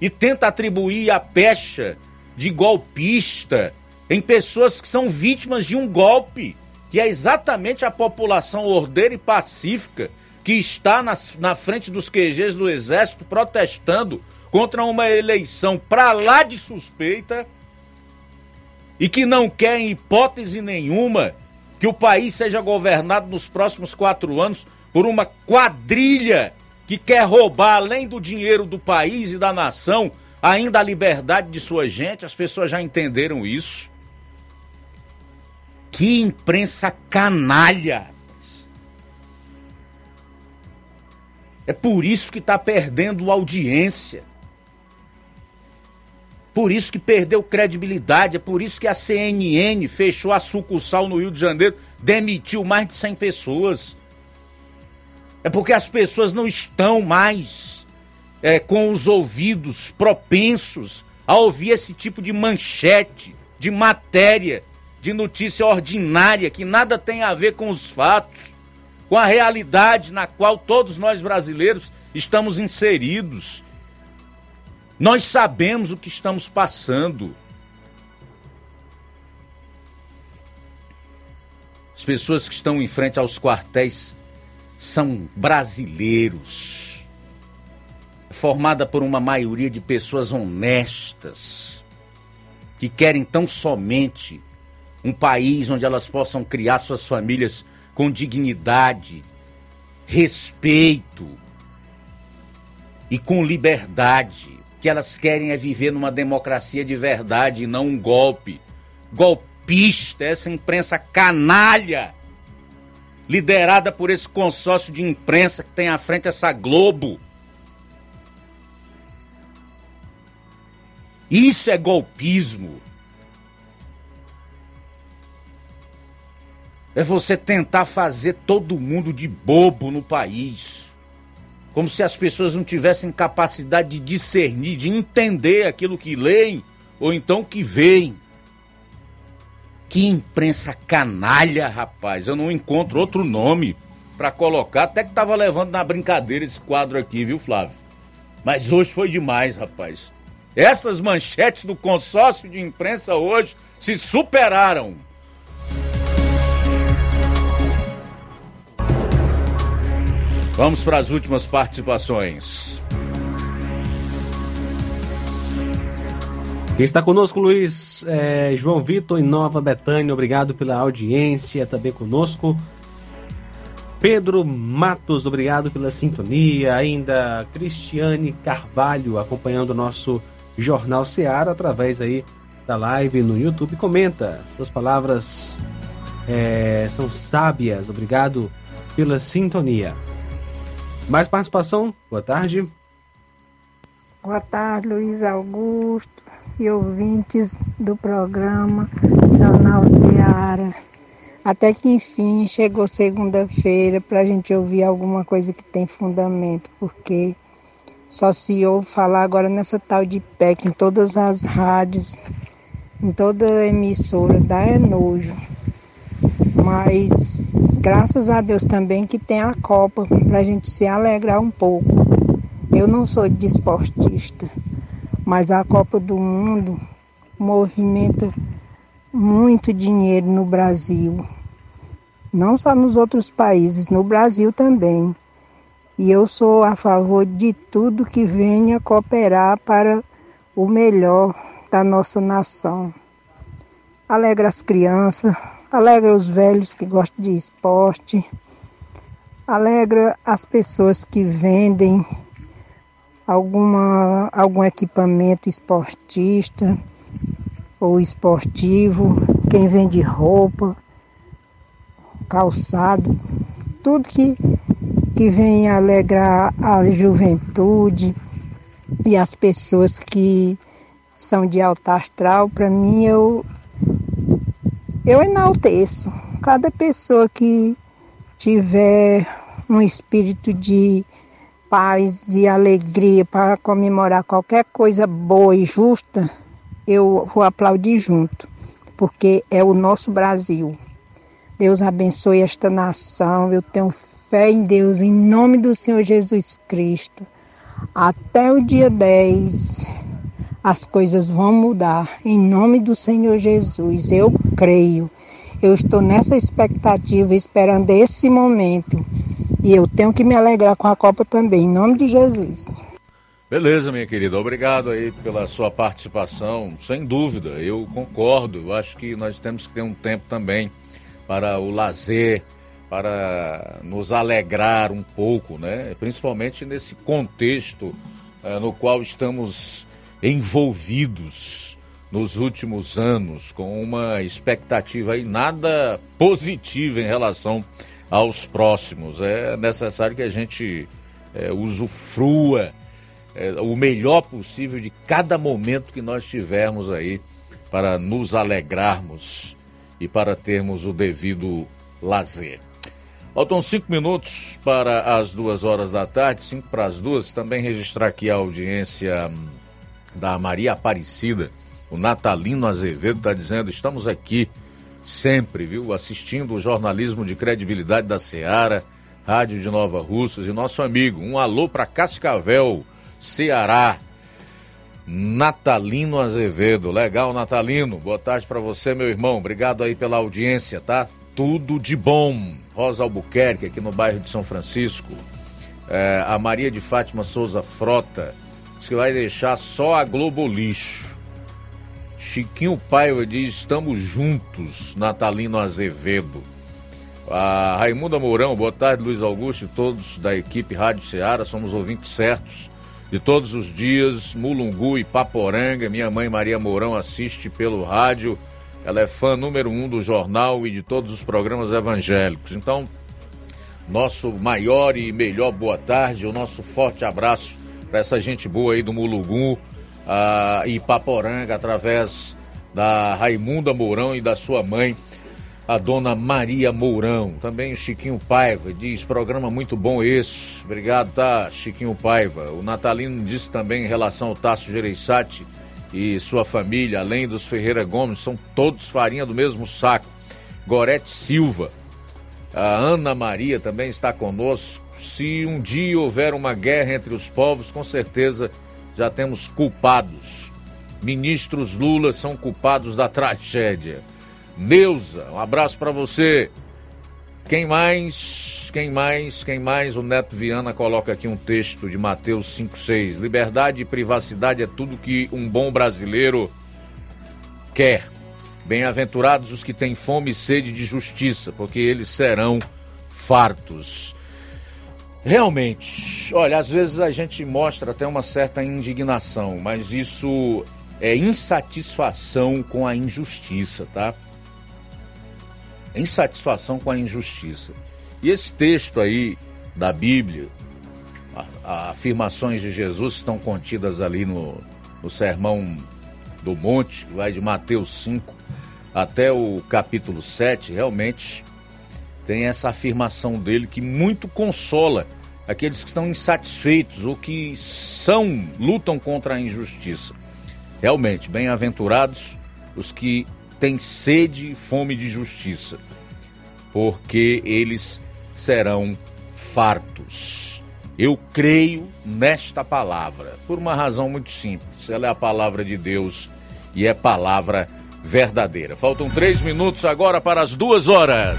e tenta atribuir a pecha de golpista em pessoas que são vítimas de um golpe, que é exatamente a população ordeira e pacífica que está na, na frente dos QGs do Exército protestando contra uma eleição para lá de suspeita e que não quer, em hipótese nenhuma, que o país seja governado nos próximos quatro anos por uma quadrilha que quer roubar, além do dinheiro do país e da nação, ainda a liberdade de sua gente. As pessoas já entenderam isso. Que imprensa canalha! É por isso que está perdendo audiência. Por isso que perdeu credibilidade. É por isso que a CNN fechou a sucursal no Rio de Janeiro, demitiu mais de 100 pessoas. É porque as pessoas não estão mais é, com os ouvidos propensos a ouvir esse tipo de manchete, de matéria de notícia ordinária que nada tem a ver com os fatos, com a realidade na qual todos nós brasileiros estamos inseridos. Nós sabemos o que estamos passando. As pessoas que estão em frente aos quartéis são brasileiros. Formada por uma maioria de pessoas honestas que querem tão somente um país onde elas possam criar suas famílias com dignidade, respeito e com liberdade. O que elas querem é viver numa democracia de verdade e não um golpe. Golpista, essa imprensa canalha, liderada por esse consórcio de imprensa que tem à frente essa Globo. Isso é golpismo. É você tentar fazer todo mundo de bobo no país. Como se as pessoas não tivessem capacidade de discernir, de entender aquilo que leem ou então que veem. Que imprensa canalha, rapaz. Eu não encontro outro nome para colocar. Até que tava levando na brincadeira esse quadro aqui, viu, Flávio? Mas hoje foi demais, rapaz. Essas manchetes do consórcio de imprensa hoje se superaram. Vamos para as últimas participações. Quem está conosco, Luiz é, João Vitor em Nova Betânia, obrigado pela audiência também conosco. Pedro Matos, obrigado pela sintonia. Ainda Cristiane Carvalho acompanhando o nosso Jornal Seara através aí da live no YouTube. Comenta, suas palavras é, são sábias. Obrigado pela sintonia. Mais participação? Boa tarde. Boa tarde, Luiz Augusto e ouvintes do programa Jornal Seara. Até que enfim chegou segunda-feira para a gente ouvir alguma coisa que tem fundamento, porque só se ouve falar agora nessa tal de PEC em todas as rádios, em toda emissora, dá é nojo. Mas graças a Deus também que tem a Copa para a gente se alegrar um pouco. Eu não sou desportista, mas a Copa do Mundo movimenta muito dinheiro no Brasil. Não só nos outros países, no Brasil também. E eu sou a favor de tudo que venha cooperar para o melhor da nossa nação. Alegra as crianças, alegra os velhos que gostam de esporte, alegra as pessoas que vendem alguma, algum equipamento esportista ou esportivo, quem vende roupa, calçado, tudo que, que vem alegrar a juventude e as pessoas que são de alta astral, para mim eu eu enalteço cada pessoa que tiver um espírito de paz, de alegria para comemorar qualquer coisa boa e justa, eu vou aplaudir junto, porque é o nosso Brasil. Deus abençoe esta nação. Eu tenho fé em Deus, em nome do Senhor Jesus Cristo. Até o dia 10 as coisas vão mudar. Em nome do Senhor Jesus, eu creio. Eu estou nessa expectativa, esperando esse momento. E eu tenho que me alegrar com a Copa também, em nome de Jesus. Beleza, minha querida. Obrigado aí pela sua participação. Sem dúvida, eu concordo. Eu acho que nós temos que ter um tempo também para o lazer, para nos alegrar um pouco, né? Principalmente nesse contexto eh, no qual estamos envolvidos nos últimos anos com uma expectativa aí nada positiva em relação aos próximos. É necessário que a gente é, usufrua é, o melhor possível de cada momento que nós tivermos aí para nos alegrarmos e para termos o devido lazer. Faltam cinco minutos para as duas horas da tarde, cinco para as duas. Também registrar aqui a audiência hum, da Maria Aparecida. O Natalino Azevedo está dizendo: estamos aqui sempre, viu? Assistindo o jornalismo de credibilidade da Seara, Rádio de Nova Russas e nosso amigo. Um alô para Cascavel, Ceará. Natalino Azevedo. Legal, Natalino. Boa tarde para você, meu irmão. Obrigado aí pela audiência, tá? tudo de bom. Rosa Albuquerque, aqui no bairro de São Francisco. É, a Maria de Fátima Souza Frota que vai deixar só a Globo Lixo. Chiquinho Paiva diz: estamos juntos, Natalino Azevedo. A Raimunda Mourão, boa tarde, Luiz Augusto e todos da equipe Rádio Ceará, somos ouvintes certos de todos os dias, Mulungu e Paporanga. Minha mãe Maria Mourão assiste pelo rádio, ela é fã número um do jornal e de todos os programas evangélicos. Então, nosso maior e melhor boa tarde, o nosso forte abraço para essa gente boa aí do Mulungu uh, e Paporanga, através da Raimunda Mourão e da sua mãe, a dona Maria Mourão. Também o Chiquinho Paiva diz: programa muito bom esse. Obrigado, tá, Chiquinho Paiva. O Natalino disse também em relação ao Tasso Gereissati e sua família, além dos Ferreira Gomes, são todos farinha do mesmo saco. Gorete Silva. A Ana Maria também está conosco. Se um dia houver uma guerra entre os povos, com certeza já temos culpados. Ministros Lula são culpados da tragédia. Neuza, um abraço para você. Quem mais? Quem mais? Quem mais? O Neto Viana coloca aqui um texto de Mateus 5,6. Liberdade e privacidade é tudo que um bom brasileiro quer. Bem-aventurados os que têm fome e sede de justiça, porque eles serão fartos. Realmente, olha, às vezes a gente mostra até uma certa indignação, mas isso é insatisfação com a injustiça, tá? Insatisfação com a injustiça. E esse texto aí da Bíblia, a, a afirmações de Jesus estão contidas ali no, no Sermão do Monte, vai de Mateus 5 até o capítulo 7, realmente tem essa afirmação dele que muito consola aqueles que estão insatisfeitos ou que são lutam contra a injustiça. Realmente, bem-aventurados os que têm sede e fome de justiça, porque eles serão fartos. Eu creio nesta palavra, por uma razão muito simples. Ela é a palavra de Deus e é palavra verdadeira. Faltam três minutos agora para as duas horas.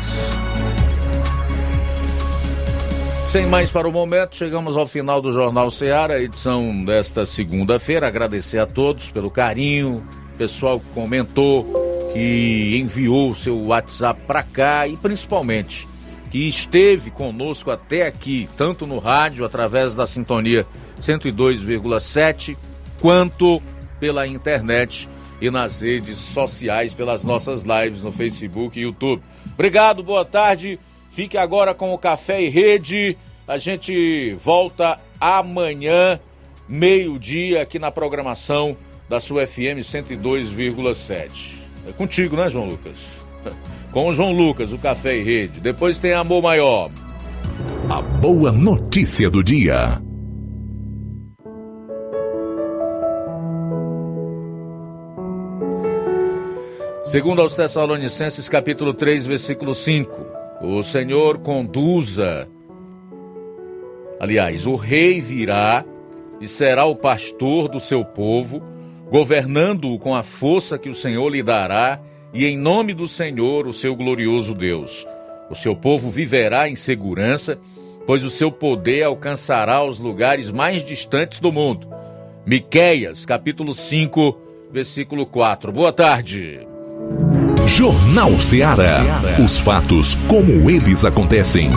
Sem mais para o momento, chegamos ao final do Jornal Ceará, edição desta segunda-feira. Agradecer a todos pelo carinho, pessoal que comentou, que enviou seu WhatsApp para cá e principalmente que esteve conosco até aqui, tanto no rádio, através da sintonia 102,7, quanto pela internet e nas redes sociais, pelas nossas lives no Facebook e YouTube. Obrigado, boa tarde. Fique agora com o Café e Rede. A gente volta amanhã, meio-dia, aqui na programação da sua FM 102,7. É contigo, né, João Lucas? Com o João Lucas, o Café e Rede. Depois tem Amor Maior. A boa notícia do dia. Segundo aos Tessalonicenses, capítulo 3, versículo 5. O Senhor conduza. Aliás, o rei virá e será o pastor do seu povo, governando-o com a força que o Senhor lhe dará, e em nome do Senhor, o seu glorioso Deus. O seu povo viverá em segurança, pois o seu poder alcançará os lugares mais distantes do mundo. Miqueias, capítulo 5, versículo 4. Boa tarde. Jornal Ceará. Os fatos como eles acontecem.